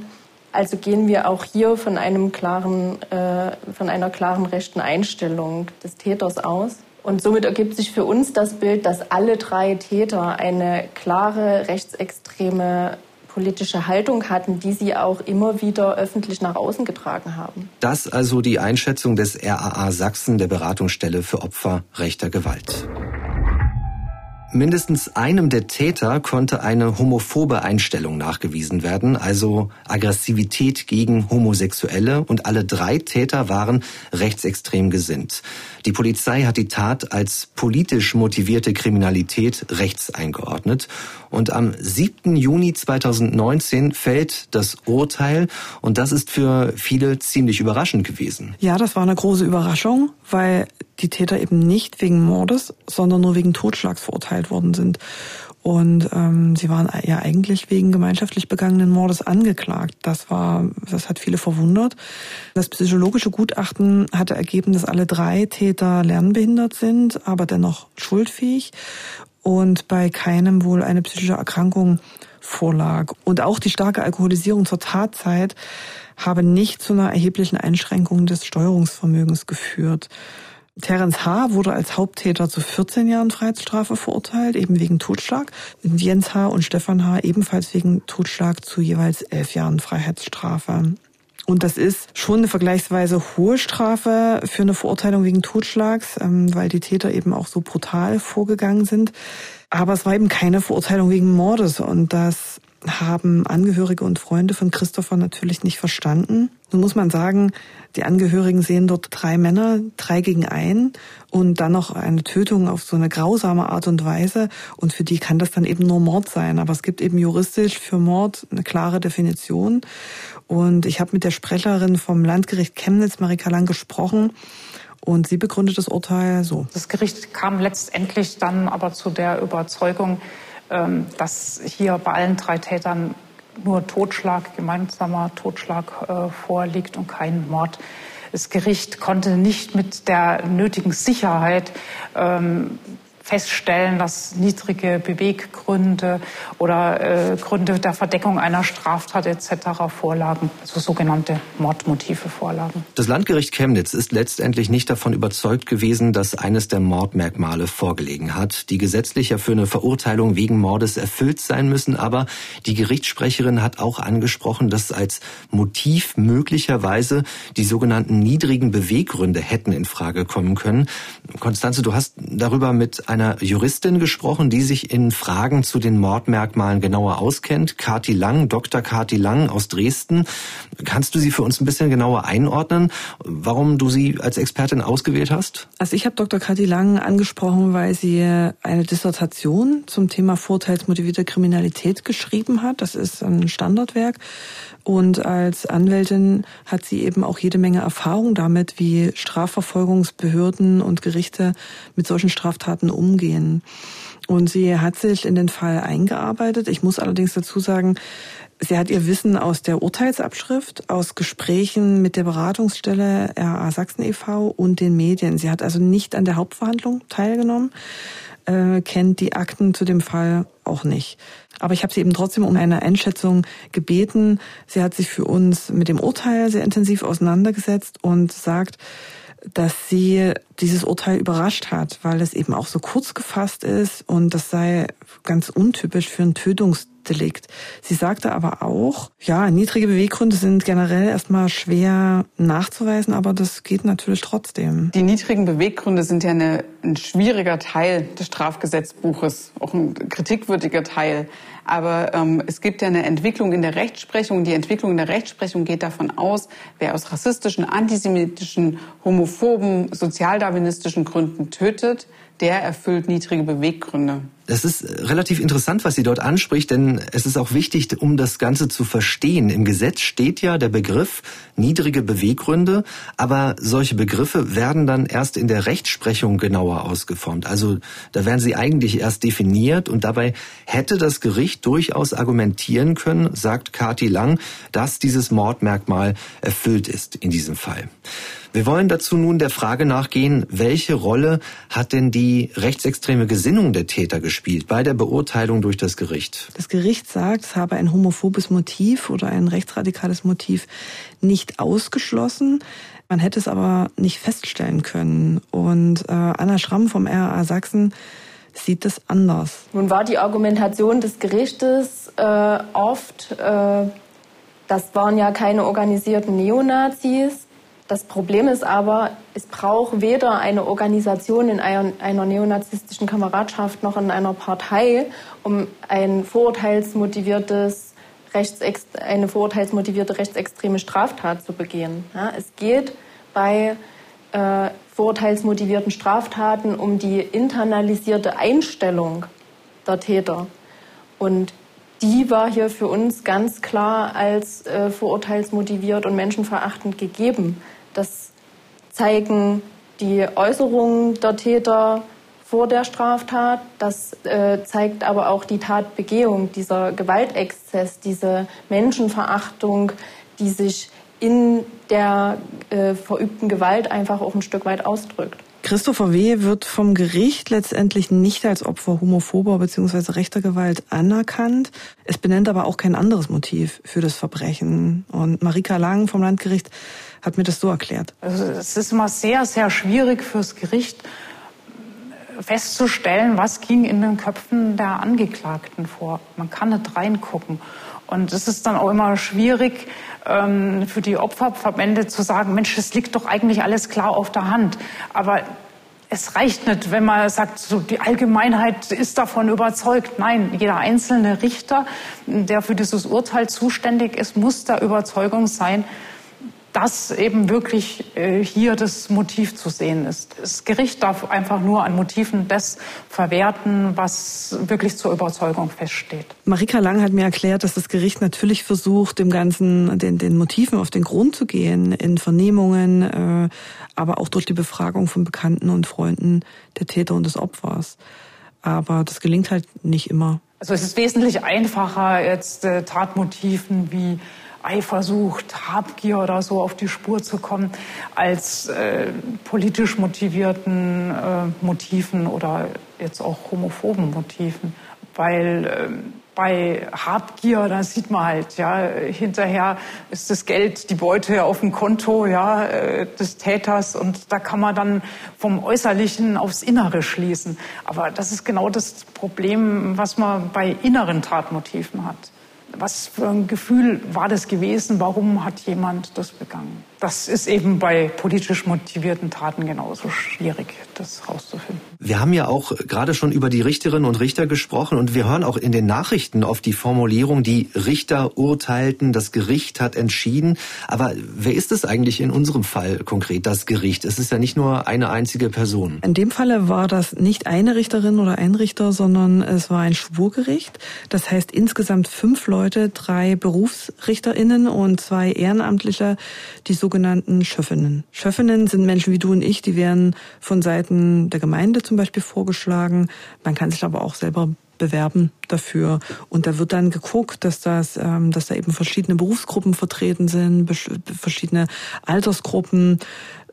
Also gehen wir auch hier von einem klaren, äh, von einer klaren rechten Einstellung des Täters aus. Und somit ergibt sich für uns das Bild, dass alle drei Täter eine klare rechtsextreme politische Haltung hatten, die sie auch immer wieder öffentlich nach außen getragen haben. Das also die Einschätzung des RAA Sachsen, der Beratungsstelle für Opfer rechter Gewalt. Mindestens einem der Täter konnte eine homophobe Einstellung nachgewiesen werden, also Aggressivität gegen Homosexuelle, und alle drei Täter waren rechtsextrem gesinnt. Die Polizei hat die Tat als politisch motivierte Kriminalität rechts eingeordnet und am 7. Juni 2019 fällt das Urteil und das ist für viele ziemlich überraschend gewesen. Ja, das war eine große Überraschung, weil die Täter eben nicht wegen Mordes, sondern nur wegen Totschlags verurteilt worden sind. Und ähm, sie waren ja eigentlich wegen gemeinschaftlich begangenen Mordes angeklagt. Das war, das hat viele verwundert. Das psychologische Gutachten hatte ergeben, dass alle drei Täter lernbehindert sind, aber dennoch schuldfähig und bei keinem wohl eine psychische Erkrankung vorlag. Und auch die starke Alkoholisierung zur Tatzeit habe nicht zu einer erheblichen Einschränkung des Steuerungsvermögens geführt. Terence H. wurde als Haupttäter zu 14 Jahren Freiheitsstrafe verurteilt, eben wegen Totschlag. Jens H. und Stefan H. ebenfalls wegen Totschlag zu jeweils elf Jahren Freiheitsstrafe. Und das ist schon eine vergleichsweise hohe Strafe für eine Verurteilung wegen Totschlags, ähm, weil die Täter eben auch so brutal vorgegangen sind. Aber es war eben keine Verurteilung wegen Mordes und das haben Angehörige und Freunde von Christopher natürlich nicht verstanden. Nun muss man sagen, die Angehörigen sehen dort drei Männer, drei gegen einen und dann noch eine Tötung auf so eine grausame Art und Weise. Und für die kann das dann eben nur Mord sein. Aber es gibt eben juristisch für Mord eine klare Definition. Und ich habe mit der Sprecherin vom Landgericht Chemnitz, Marika Lang, gesprochen. Und sie begründet das Urteil so. Das Gericht kam letztendlich dann aber zu der Überzeugung, ähm, dass hier bei allen drei Tätern nur Totschlag, gemeinsamer Totschlag äh, vorliegt und kein Mord. Das Gericht konnte nicht mit der nötigen Sicherheit ähm, feststellen, dass niedrige Beweggründe oder äh, Gründe der Verdeckung einer Straftat etc. vorlagen, also sogenannte Mordmotive vorlagen. Das Landgericht Chemnitz ist letztendlich nicht davon überzeugt gewesen, dass eines der Mordmerkmale vorgelegen hat, die gesetzlich ja für eine Verurteilung wegen Mordes erfüllt sein müssen. Aber die Gerichtssprecherin hat auch angesprochen, dass als Motiv möglicherweise die sogenannten niedrigen Beweggründe hätten in Frage kommen können. Konstanze, du hast darüber mit einer Juristin gesprochen, die sich in Fragen zu den Mordmerkmalen genauer auskennt. Kati Lang, Dr. Kati Lang aus Dresden. Kannst du sie für uns ein bisschen genauer einordnen, warum du sie als Expertin ausgewählt hast? Also ich habe Dr. Kati Lang angesprochen, weil sie eine Dissertation zum Thema vorteilsmotivierte Kriminalität geschrieben hat. Das ist ein Standardwerk. Und als Anwältin hat sie eben auch jede Menge Erfahrung damit, wie Strafverfolgungsbehörden und Gerichte mit solchen Straftaten umgehen. Und sie hat sich in den Fall eingearbeitet. Ich muss allerdings dazu sagen, sie hat ihr Wissen aus der Urteilsabschrift, aus Gesprächen mit der Beratungsstelle RA Sachsen e.V. und den Medien. Sie hat also nicht an der Hauptverhandlung teilgenommen, äh, kennt die Akten zu dem Fall auch nicht. Aber ich habe sie eben trotzdem um eine Einschätzung gebeten. Sie hat sich für uns mit dem Urteil sehr intensiv auseinandergesetzt und sagt, dass sie dieses Urteil überrascht hat, weil es eben auch so kurz gefasst ist und das sei ganz untypisch für ein Tötungsdelikt. Sie sagte aber auch, ja, niedrige Beweggründe sind generell erstmal schwer nachzuweisen, aber das geht natürlich trotzdem. Die niedrigen Beweggründe sind ja eine, ein schwieriger Teil des Strafgesetzbuches, auch ein kritikwürdiger Teil. Aber ähm, es gibt ja eine Entwicklung in der Rechtsprechung. Die Entwicklung in der Rechtsprechung geht davon aus, wer aus rassistischen, antisemitischen, homophoben, sozialdarwinistischen Gründen tötet, der erfüllt niedrige Beweggründe. Das ist relativ interessant, was sie dort anspricht, denn es ist auch wichtig, um das Ganze zu verstehen. Im Gesetz steht ja der Begriff niedrige Beweggründe, aber solche Begriffe werden dann erst in der Rechtsprechung genauer ausgeformt. Also da werden sie eigentlich erst definiert und dabei hätte das Gericht durchaus argumentieren können, sagt Kati Lang, dass dieses Mordmerkmal erfüllt ist in diesem Fall. Wir wollen dazu nun der Frage nachgehen, welche Rolle hat denn die rechtsextreme Gesinnung der Täter gespielt bei der Beurteilung durch das Gericht? Das Gericht sagt, es habe ein homophobes Motiv oder ein rechtsradikales Motiv nicht ausgeschlossen. Man hätte es aber nicht feststellen können. Und äh, Anna Schramm vom RA Sachsen sieht das anders. Nun war die Argumentation des Gerichtes äh, oft, äh, das waren ja keine organisierten Neonazis, das Problem ist aber, es braucht weder eine Organisation in einer neonazistischen Kameradschaft noch in einer Partei, um ein vorurteilsmotiviertes eine vorurteilsmotivierte rechtsextreme Straftat zu begehen. Ja, es geht bei äh, vorurteilsmotivierten Straftaten um die internalisierte Einstellung der Täter. Und die war hier für uns ganz klar als äh, vorurteilsmotiviert und menschenverachtend gegeben. Das zeigen die Äußerungen der Täter vor der Straftat. Das äh, zeigt aber auch die Tatbegehung, dieser Gewaltexzess, diese Menschenverachtung, die sich in der äh, verübten Gewalt einfach auch ein Stück weit ausdrückt. Christopher W. wird vom Gericht letztendlich nicht als Opfer homophober bzw. rechter Gewalt anerkannt. Es benennt aber auch kein anderes Motiv für das Verbrechen. Und Marika Lang vom Landgericht hat mir das so erklärt. Also es ist immer sehr, sehr schwierig fürs Gericht festzustellen, was ging in den Köpfen der Angeklagten vor. Man kann nicht reingucken. Und es ist dann auch immer schwierig ähm, für die Opferverbände zu sagen, Mensch, es liegt doch eigentlich alles klar auf der Hand. Aber es reicht nicht, wenn man sagt, so die Allgemeinheit ist davon überzeugt. Nein, jeder einzelne Richter, der für dieses Urteil zuständig ist, muss der Überzeugung sein, dass eben wirklich äh, hier das Motiv zu sehen ist. Das Gericht darf einfach nur an Motiven das verwerten, was wirklich zur Überzeugung feststeht. Marika Lang hat mir erklärt, dass das Gericht natürlich versucht, dem Ganzen, den, den Motiven auf den Grund zu gehen, in Vernehmungen, äh, aber auch durch die Befragung von Bekannten und Freunden der Täter und des Opfers. Aber das gelingt halt nicht immer. Also es ist wesentlich einfacher, jetzt äh, Tatmotiven wie Eifersucht, Habgier oder so auf die Spur zu kommen, als äh, politisch motivierten äh, Motiven oder jetzt auch homophoben Motiven. Weil äh, bei Habgier, da sieht man halt, ja, hinterher ist das Geld, die Beute auf dem Konto, ja, äh, des Täters und da kann man dann vom Äußerlichen aufs Innere schließen. Aber das ist genau das Problem, was man bei inneren Tatmotiven hat. Was für ein Gefühl war das gewesen? Warum hat jemand das begangen? Das ist eben bei politisch motivierten Taten genauso schwierig, das rauszufinden. Wir haben ja auch gerade schon über die Richterinnen und Richter gesprochen und wir hören auch in den Nachrichten oft die Formulierung, die Richter urteilten, das Gericht hat entschieden. Aber wer ist es eigentlich in unserem Fall konkret, das Gericht? Es ist ja nicht nur eine einzige Person. In dem Falle war das nicht eine Richterin oder ein Richter, sondern es war ein Schwurgericht. Das heißt insgesamt fünf Leute, drei Berufsrichterinnen und zwei Ehrenamtliche, die so sogenannten Schöffinnen. Schöffinnen sind Menschen wie du und ich, die werden von Seiten der Gemeinde zum Beispiel vorgeschlagen. Man kann sich aber auch selber bewerben dafür. Und da wird dann geguckt, dass das, ähm, dass da eben verschiedene Berufsgruppen vertreten sind, verschiedene Altersgruppen,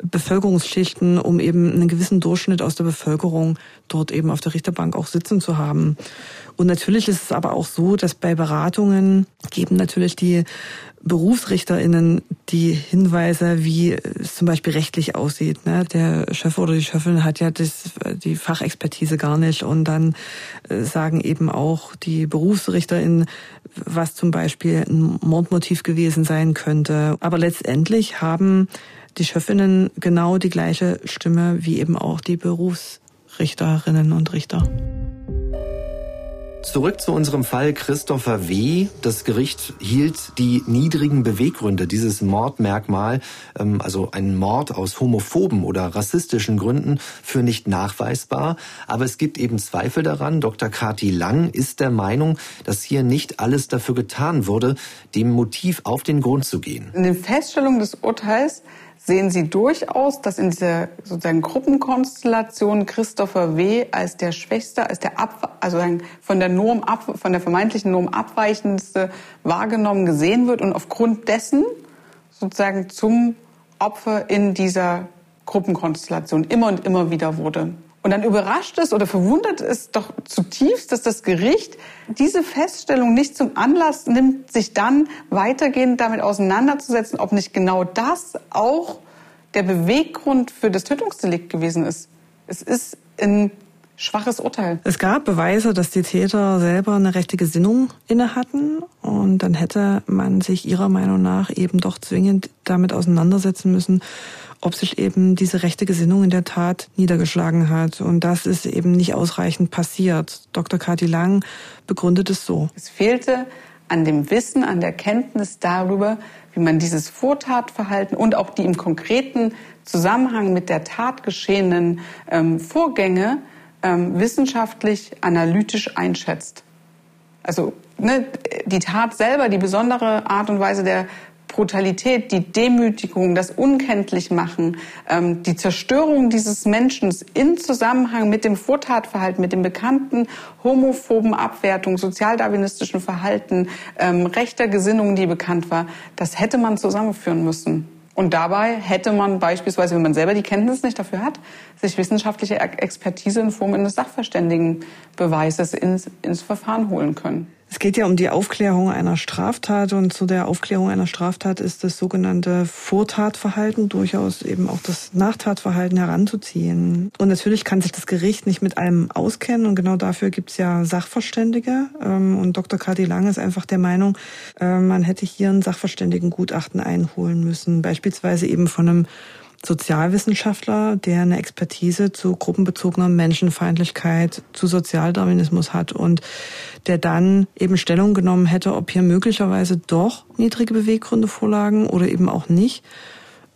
Bevölkerungsschichten, um eben einen gewissen Durchschnitt aus der Bevölkerung dort eben auf der Richterbank auch sitzen zu haben. Und natürlich ist es aber auch so, dass bei Beratungen geben natürlich die BerufsrichterInnen die Hinweise, wie es zum Beispiel rechtlich aussieht. Ne? Der Chef oder die Chefin hat ja das, die Fachexpertise gar nicht und dann äh, sagen eben auch die BerufsrichterInnen, was zum Beispiel ein Mordmotiv gewesen sein könnte. Aber letztendlich haben die Chefinnen genau die gleiche Stimme wie eben auch die Berufsrichterinnen und Richter. Zurück zu unserem Fall Christopher W. Das Gericht hielt die niedrigen Beweggründe, dieses Mordmerkmal, ähm, also einen Mord aus homophoben oder rassistischen Gründen, für nicht nachweisbar. Aber es gibt eben Zweifel daran. Dr. Kati Lang ist der Meinung, dass hier nicht alles dafür getan wurde, dem Motiv auf den Grund zu gehen. In den Feststellungen des Urteils sehen Sie durchaus, dass in dieser sozusagen Gruppenkonstellation Christopher W. als der Schwächste, als der ab, also von der Norm ab, von der vermeintlichen Norm abweichendste wahrgenommen gesehen wird und aufgrund dessen sozusagen zum Opfer in dieser Gruppenkonstellation immer und immer wieder wurde. Und dann überrascht es oder verwundert es doch zutiefst, dass das Gericht diese Feststellung nicht zum Anlass nimmt, sich dann weitergehend damit auseinanderzusetzen, ob nicht genau das auch der Beweggrund für das Tötungsdelikt gewesen ist. Es ist ein schwaches Urteil. Es gab Beweise, dass die Täter selber eine rechte Gesinnung inne hatten und dann hätte man sich ihrer Meinung nach eben doch zwingend damit auseinandersetzen müssen, ob sich eben diese rechte Gesinnung in der Tat niedergeschlagen hat. Und das ist eben nicht ausreichend passiert. Dr. Kati Lang begründet es so. Es fehlte an dem Wissen, an der Kenntnis darüber, wie man dieses Vortatverhalten und auch die im konkreten Zusammenhang mit der Tat geschehenen ähm, Vorgänge ähm, wissenschaftlich, analytisch einschätzt. Also ne, die Tat selber, die besondere Art und Weise der Brutalität, die Demütigung, das Unkenntlichmachen, ähm, die Zerstörung dieses Menschen in Zusammenhang mit dem Vortatverhalten, mit dem bekannten homophoben Abwertung, sozialdarwinistischen Verhalten, ähm, rechter Gesinnung, die bekannt war, das hätte man zusammenführen müssen. Und dabei hätte man beispielsweise, wenn man selber die Kenntnis nicht dafür hat, sich wissenschaftliche Expertise in Form eines Sachverständigenbeweises ins, ins Verfahren holen können. Es geht ja um die Aufklärung einer Straftat und zu der Aufklärung einer Straftat ist das sogenannte Vortatverhalten durchaus eben auch das Nachtatverhalten heranzuziehen. Und natürlich kann sich das Gericht nicht mit allem auskennen und genau dafür gibt es ja Sachverständige. Ähm, und Dr. Kati Lange ist einfach der Meinung, äh, man hätte hier ein Sachverständigengutachten einholen müssen, beispielsweise eben von einem Sozialwissenschaftler, der eine Expertise zu gruppenbezogener Menschenfeindlichkeit, zu Sozialdarwinismus hat und der dann eben Stellung genommen hätte, ob hier möglicherweise doch niedrige Beweggründe vorlagen oder eben auch nicht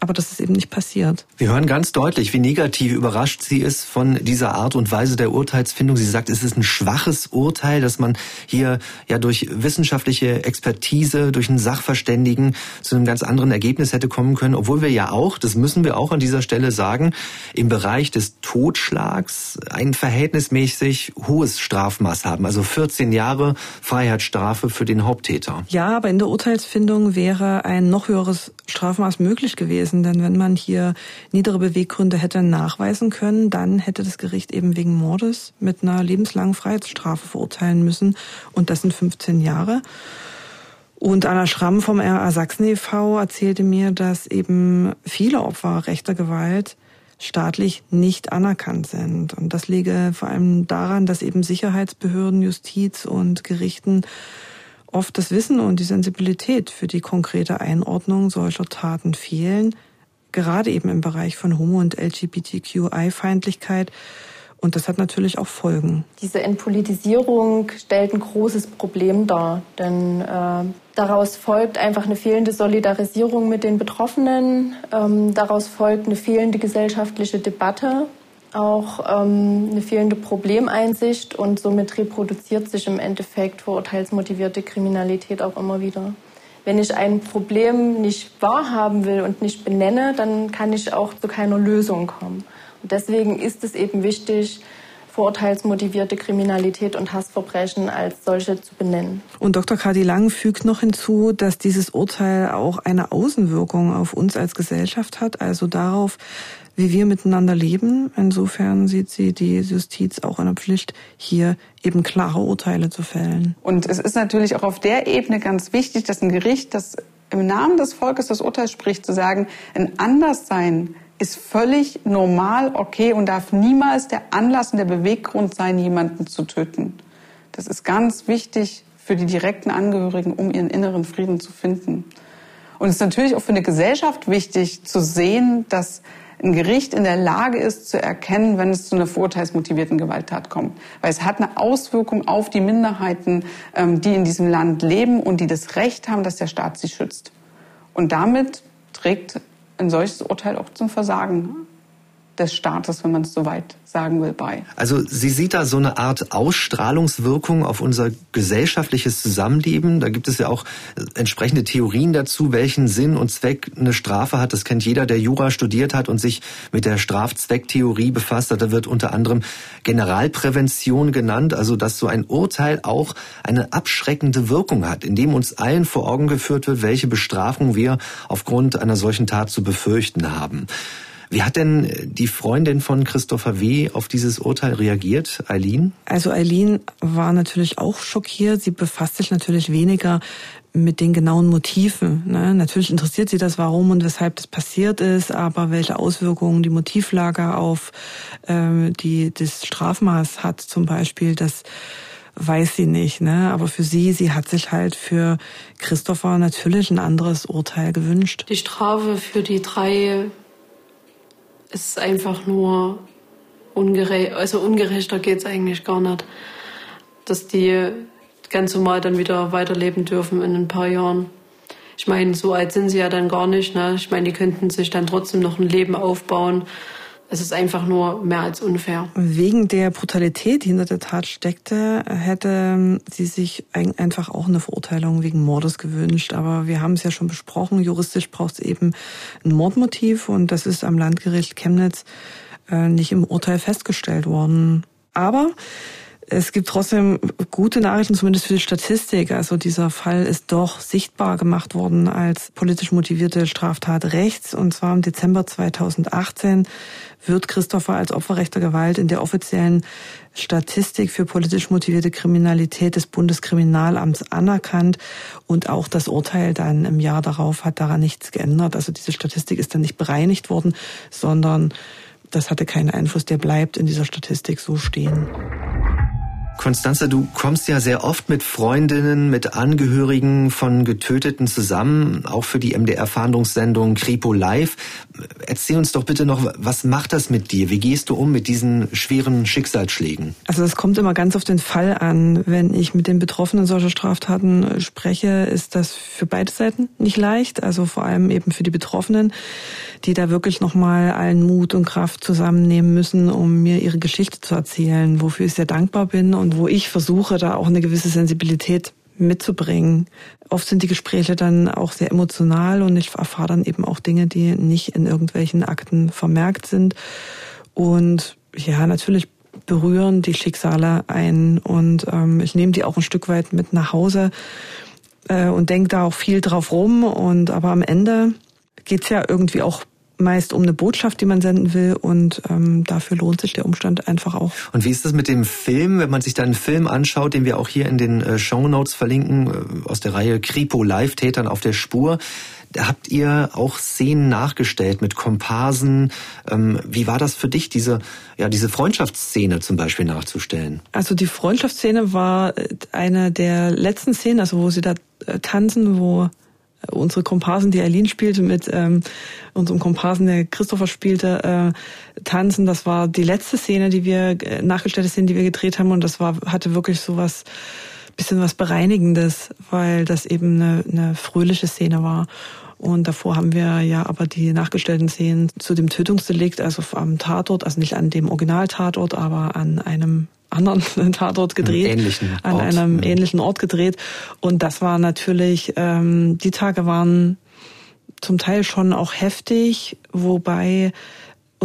aber das ist eben nicht passiert. Wir hören ganz deutlich, wie negativ überrascht sie ist von dieser Art und Weise der Urteilsfindung. Sie sagt, es ist ein schwaches Urteil, dass man hier ja durch wissenschaftliche Expertise, durch einen Sachverständigen zu einem ganz anderen Ergebnis hätte kommen können, obwohl wir ja auch, das müssen wir auch an dieser Stelle sagen, im Bereich des Totschlags ein verhältnismäßig hohes Strafmaß haben, also 14 Jahre Freiheitsstrafe für den Haupttäter. Ja, aber in der Urteilsfindung wäre ein noch höheres Strafmaß möglich gewesen gewesen, denn wenn man hier niedere Beweggründe hätte nachweisen können, dann hätte das Gericht eben wegen Mordes mit einer lebenslangen Freiheitsstrafe verurteilen müssen und das sind 15 Jahre. Und Anna Schramm vom RA Sachsen e.V. erzählte mir, dass eben viele Opfer rechter Gewalt staatlich nicht anerkannt sind. Und das liege vor allem daran, dass eben Sicherheitsbehörden, Justiz und Gerichten oft das Wissen und die Sensibilität für die konkrete Einordnung solcher Taten fehlen, gerade eben im Bereich von Homo- und LGBTQI-Feindlichkeit. Und das hat natürlich auch Folgen. Diese Entpolitisierung stellt ein großes Problem dar, denn äh, daraus folgt einfach eine fehlende Solidarisierung mit den Betroffenen, ähm, daraus folgt eine fehlende gesellschaftliche Debatte auch ähm, eine fehlende Problemeinsicht und somit reproduziert sich im Endeffekt vorurteilsmotivierte Kriminalität auch immer wieder. Wenn ich ein Problem nicht wahrhaben will und nicht benenne, dann kann ich auch zu keiner Lösung kommen. Und deswegen ist es eben wichtig, vorurteilsmotivierte Kriminalität und Hassverbrechen als solche zu benennen. Und Dr. Kadi Lang fügt noch hinzu, dass dieses Urteil auch eine Außenwirkung auf uns als Gesellschaft hat, also darauf, wie wir miteinander leben. Insofern sieht sie die Justiz auch in der Pflicht, hier eben klare Urteile zu fällen. Und es ist natürlich auch auf der Ebene ganz wichtig, dass ein Gericht, das im Namen des Volkes das Urteil spricht, zu sagen, ein Anderssein ist völlig normal, okay und darf niemals der Anlass und der Beweggrund sein, jemanden zu töten. Das ist ganz wichtig für die direkten Angehörigen, um ihren inneren Frieden zu finden. Und es ist natürlich auch für eine Gesellschaft wichtig zu sehen, dass ein Gericht in der Lage ist zu erkennen, wenn es zu einer vorurteilsmotivierten Gewalttat kommt. Weil es hat eine Auswirkung auf die Minderheiten, ähm, die in diesem Land leben und die das Recht haben, dass der Staat sie schützt. Und damit trägt ein solches Urteil auch zum Versagen des Staates, wenn man es so weit sagen will, bei. Also sie sieht da so eine Art Ausstrahlungswirkung auf unser gesellschaftliches Zusammenleben. Da gibt es ja auch äh, entsprechende Theorien dazu, welchen Sinn und Zweck eine Strafe hat. Das kennt jeder, der Jura studiert hat und sich mit der Strafzwecktheorie befasst hat. Da wird unter anderem Generalprävention genannt, also dass so ein Urteil auch eine abschreckende Wirkung hat, indem uns allen vor Augen geführt wird, welche Bestrafung wir aufgrund einer solchen Tat zu befürchten haben. Wie hat denn die Freundin von Christopher W. auf dieses Urteil reagiert, Eileen? Also Eileen war natürlich auch schockiert. Sie befasst sich natürlich weniger mit den genauen Motiven. Ne? Natürlich interessiert sie das, warum und weshalb das passiert ist, aber welche Auswirkungen die Motivlage auf ähm, die das Strafmaß hat, zum Beispiel, das weiß sie nicht. Ne? Aber für sie, sie hat sich halt für Christopher natürlich ein anderes Urteil gewünscht. Die Strafe für die drei ist einfach nur ungerecht, also ungerechter geht es eigentlich gar nicht. Dass die ganz normal dann wieder weiterleben dürfen in ein paar Jahren. Ich meine, so alt sind sie ja dann gar nicht. Ne? Ich meine, die könnten sich dann trotzdem noch ein Leben aufbauen. Es ist einfach nur mehr als unfair. Wegen der Brutalität, die hinter der Tat steckte, hätte sie sich einfach auch eine Verurteilung wegen Mordes gewünscht. Aber wir haben es ja schon besprochen, juristisch braucht es eben ein Mordmotiv und das ist am Landgericht Chemnitz äh, nicht im Urteil festgestellt worden. Aber Es gibt trotzdem gute Nachrichten, zumindest für die Statistik. Also dieser Fall ist doch sichtbar gemacht worden als politisch motivierte Straftat rechts. Und zwar im Dezember 2018 wird Christopher als Opfer rechter Gewalt in der offiziellen Statistik für politisch motivierte Kriminalität des Bundeskriminalamts anerkannt. Und auch das Urteil dann im Jahr darauf hat daran nichts geändert. Also diese Statistik ist dann nicht bereinigt worden, sondern das hatte keinen Einfluss. Der bleibt in dieser Statistik so stehen. Konstanze, du kommst ja sehr oft mit Freundinnen, mit Angehörigen von Getöteten zusammen, auch für die MDR-Fahndungssendung Kripo Live. Erzähl uns doch bitte noch, was macht das mit dir? Wie gehst du um mit diesen schweren Schicksalsschlägen? Also es kommt immer ganz auf den Fall an. Wenn ich mit den Betroffenen solcher Straftaten spreche, ist das für beide Seiten nicht leicht. Also vor allem eben für die Betroffenen, die da wirklich nochmal allen Mut und Kraft zusammennehmen müssen, um mir ihre Geschichte zu erzählen, wofür ich sehr dankbar bin und wo ich versuche, da auch eine gewisse Sensibilität mitzubringen. Oft sind die Gespräche dann auch sehr emotional und ich erfahre dann eben auch Dinge, die nicht in irgendwelchen Akten vermerkt sind. Und ja, natürlich berühren die Schicksale ein und ähm, ich nehme die auch ein Stück weit mit nach Hause äh, und denke da auch viel drauf rum. Und aber am Ende geht's ja irgendwie auch meist um eine Botschaft, die man senden will und ähm, dafür lohnt sich der Umstand einfach auch. Und wie ist das mit dem Film, wenn man sich da einen Film anschaut, den wir auch hier in den äh, Show Notes verlinken, äh, aus der Reihe Kripo Live Tätern auf der Spur? Da habt ihr auch Szenen nachgestellt mit Komparsen. Ähm, wie war das für dich, diese, ja, diese Freundschaftsszene zum Beispiel nachzustellen? Also die Freundschaftsszene war äh, eine der letzten Szenen, also wo sie da äh, tanzen, wo unsere Komparsen, die Eileen spielte, mit ähm, unserem Komparsen, der Christopher spielte, äh, tanzen. Das war die letzte Szene, die wir, äh, nachgestellte Szene, die wir gedreht haben. Und das war, hatte wirklich so was, bisschen was Bereinigendes, weil das eben eine, eine fröhliche Szene war. Und davor haben wir ja aber die nachgestellten Szenen zu dem Tötungsdelikt, also am Tatort, also nicht an dem Originaltatort, aber an einem anderen Tatort gedreht, ähnlichen an einem ja. ähnlichen Ort gedreht. Und das war natürlich, ähm, die Tage waren zum Teil schon auch heftig, wobei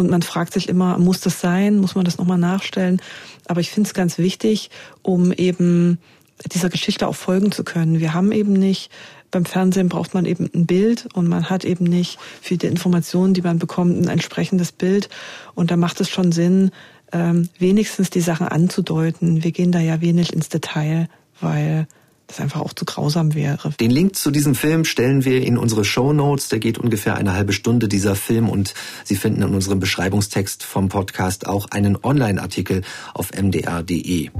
und man fragt sich immer, muss das sein? Muss man das nochmal nachstellen? Aber ich finde es ganz wichtig, um eben dieser Geschichte auch folgen zu können. Wir haben eben nicht, beim Fernsehen braucht man eben ein Bild und man hat eben nicht für die Informationen, die man bekommt, ein entsprechendes Bild. Und da macht es schon Sinn, ähm, wenigstens die Sachen anzudeuten. Wir gehen da ja wenig ins Detail, weil das einfach auch zu grausam wäre. Den Link zu diesem Film stellen wir in unsere Show Notes. Der geht ungefähr eine halbe Stunde, dieser Film. Und Sie finden in unserem Beschreibungstext vom Podcast auch einen Online-Artikel auf mdr.de.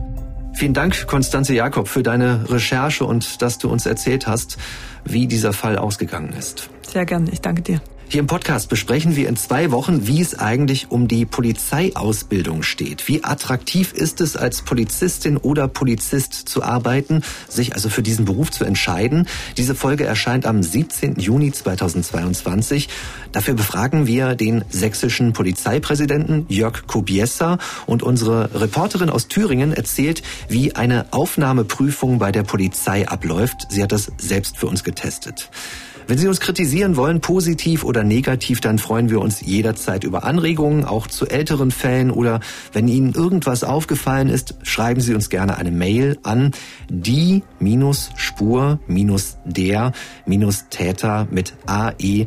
Vielen Dank, Konstanze Jakob, für deine Recherche und dass du uns erzählt hast, wie dieser Fall ausgegangen ist. Sehr gern. Ich danke dir. Hier im Podcast besprechen wir in zwei Wochen, wie es eigentlich um die Polizeiausbildung steht. Wie attraktiv ist es, als Polizistin oder Polizist zu arbeiten, sich also für diesen Beruf zu entscheiden. Diese Folge erscheint am 17. Juni 2022. Dafür befragen wir den sächsischen Polizeipräsidenten Jörg Kobiessa und unsere Reporterin aus Thüringen erzählt, wie eine Aufnahmeprüfung bei der Polizei abläuft. Sie hat das selbst für uns getestet. Wenn Sie uns kritisieren wollen, positiv oder negativ, dann freuen wir uns jederzeit über Anregungen, auch zu älteren Fällen oder wenn Ihnen irgendwas aufgefallen ist, schreiben Sie uns gerne eine Mail an die-spur-der-täter mit ae.mdr.de.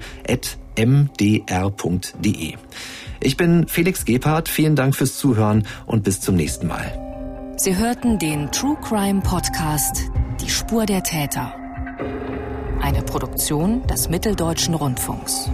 Ich bin Felix Gebhardt, vielen Dank fürs Zuhören und bis zum nächsten Mal. Sie hörten den True Crime Podcast Die Spur der Täter. Eine Produktion des Mitteldeutschen Rundfunks.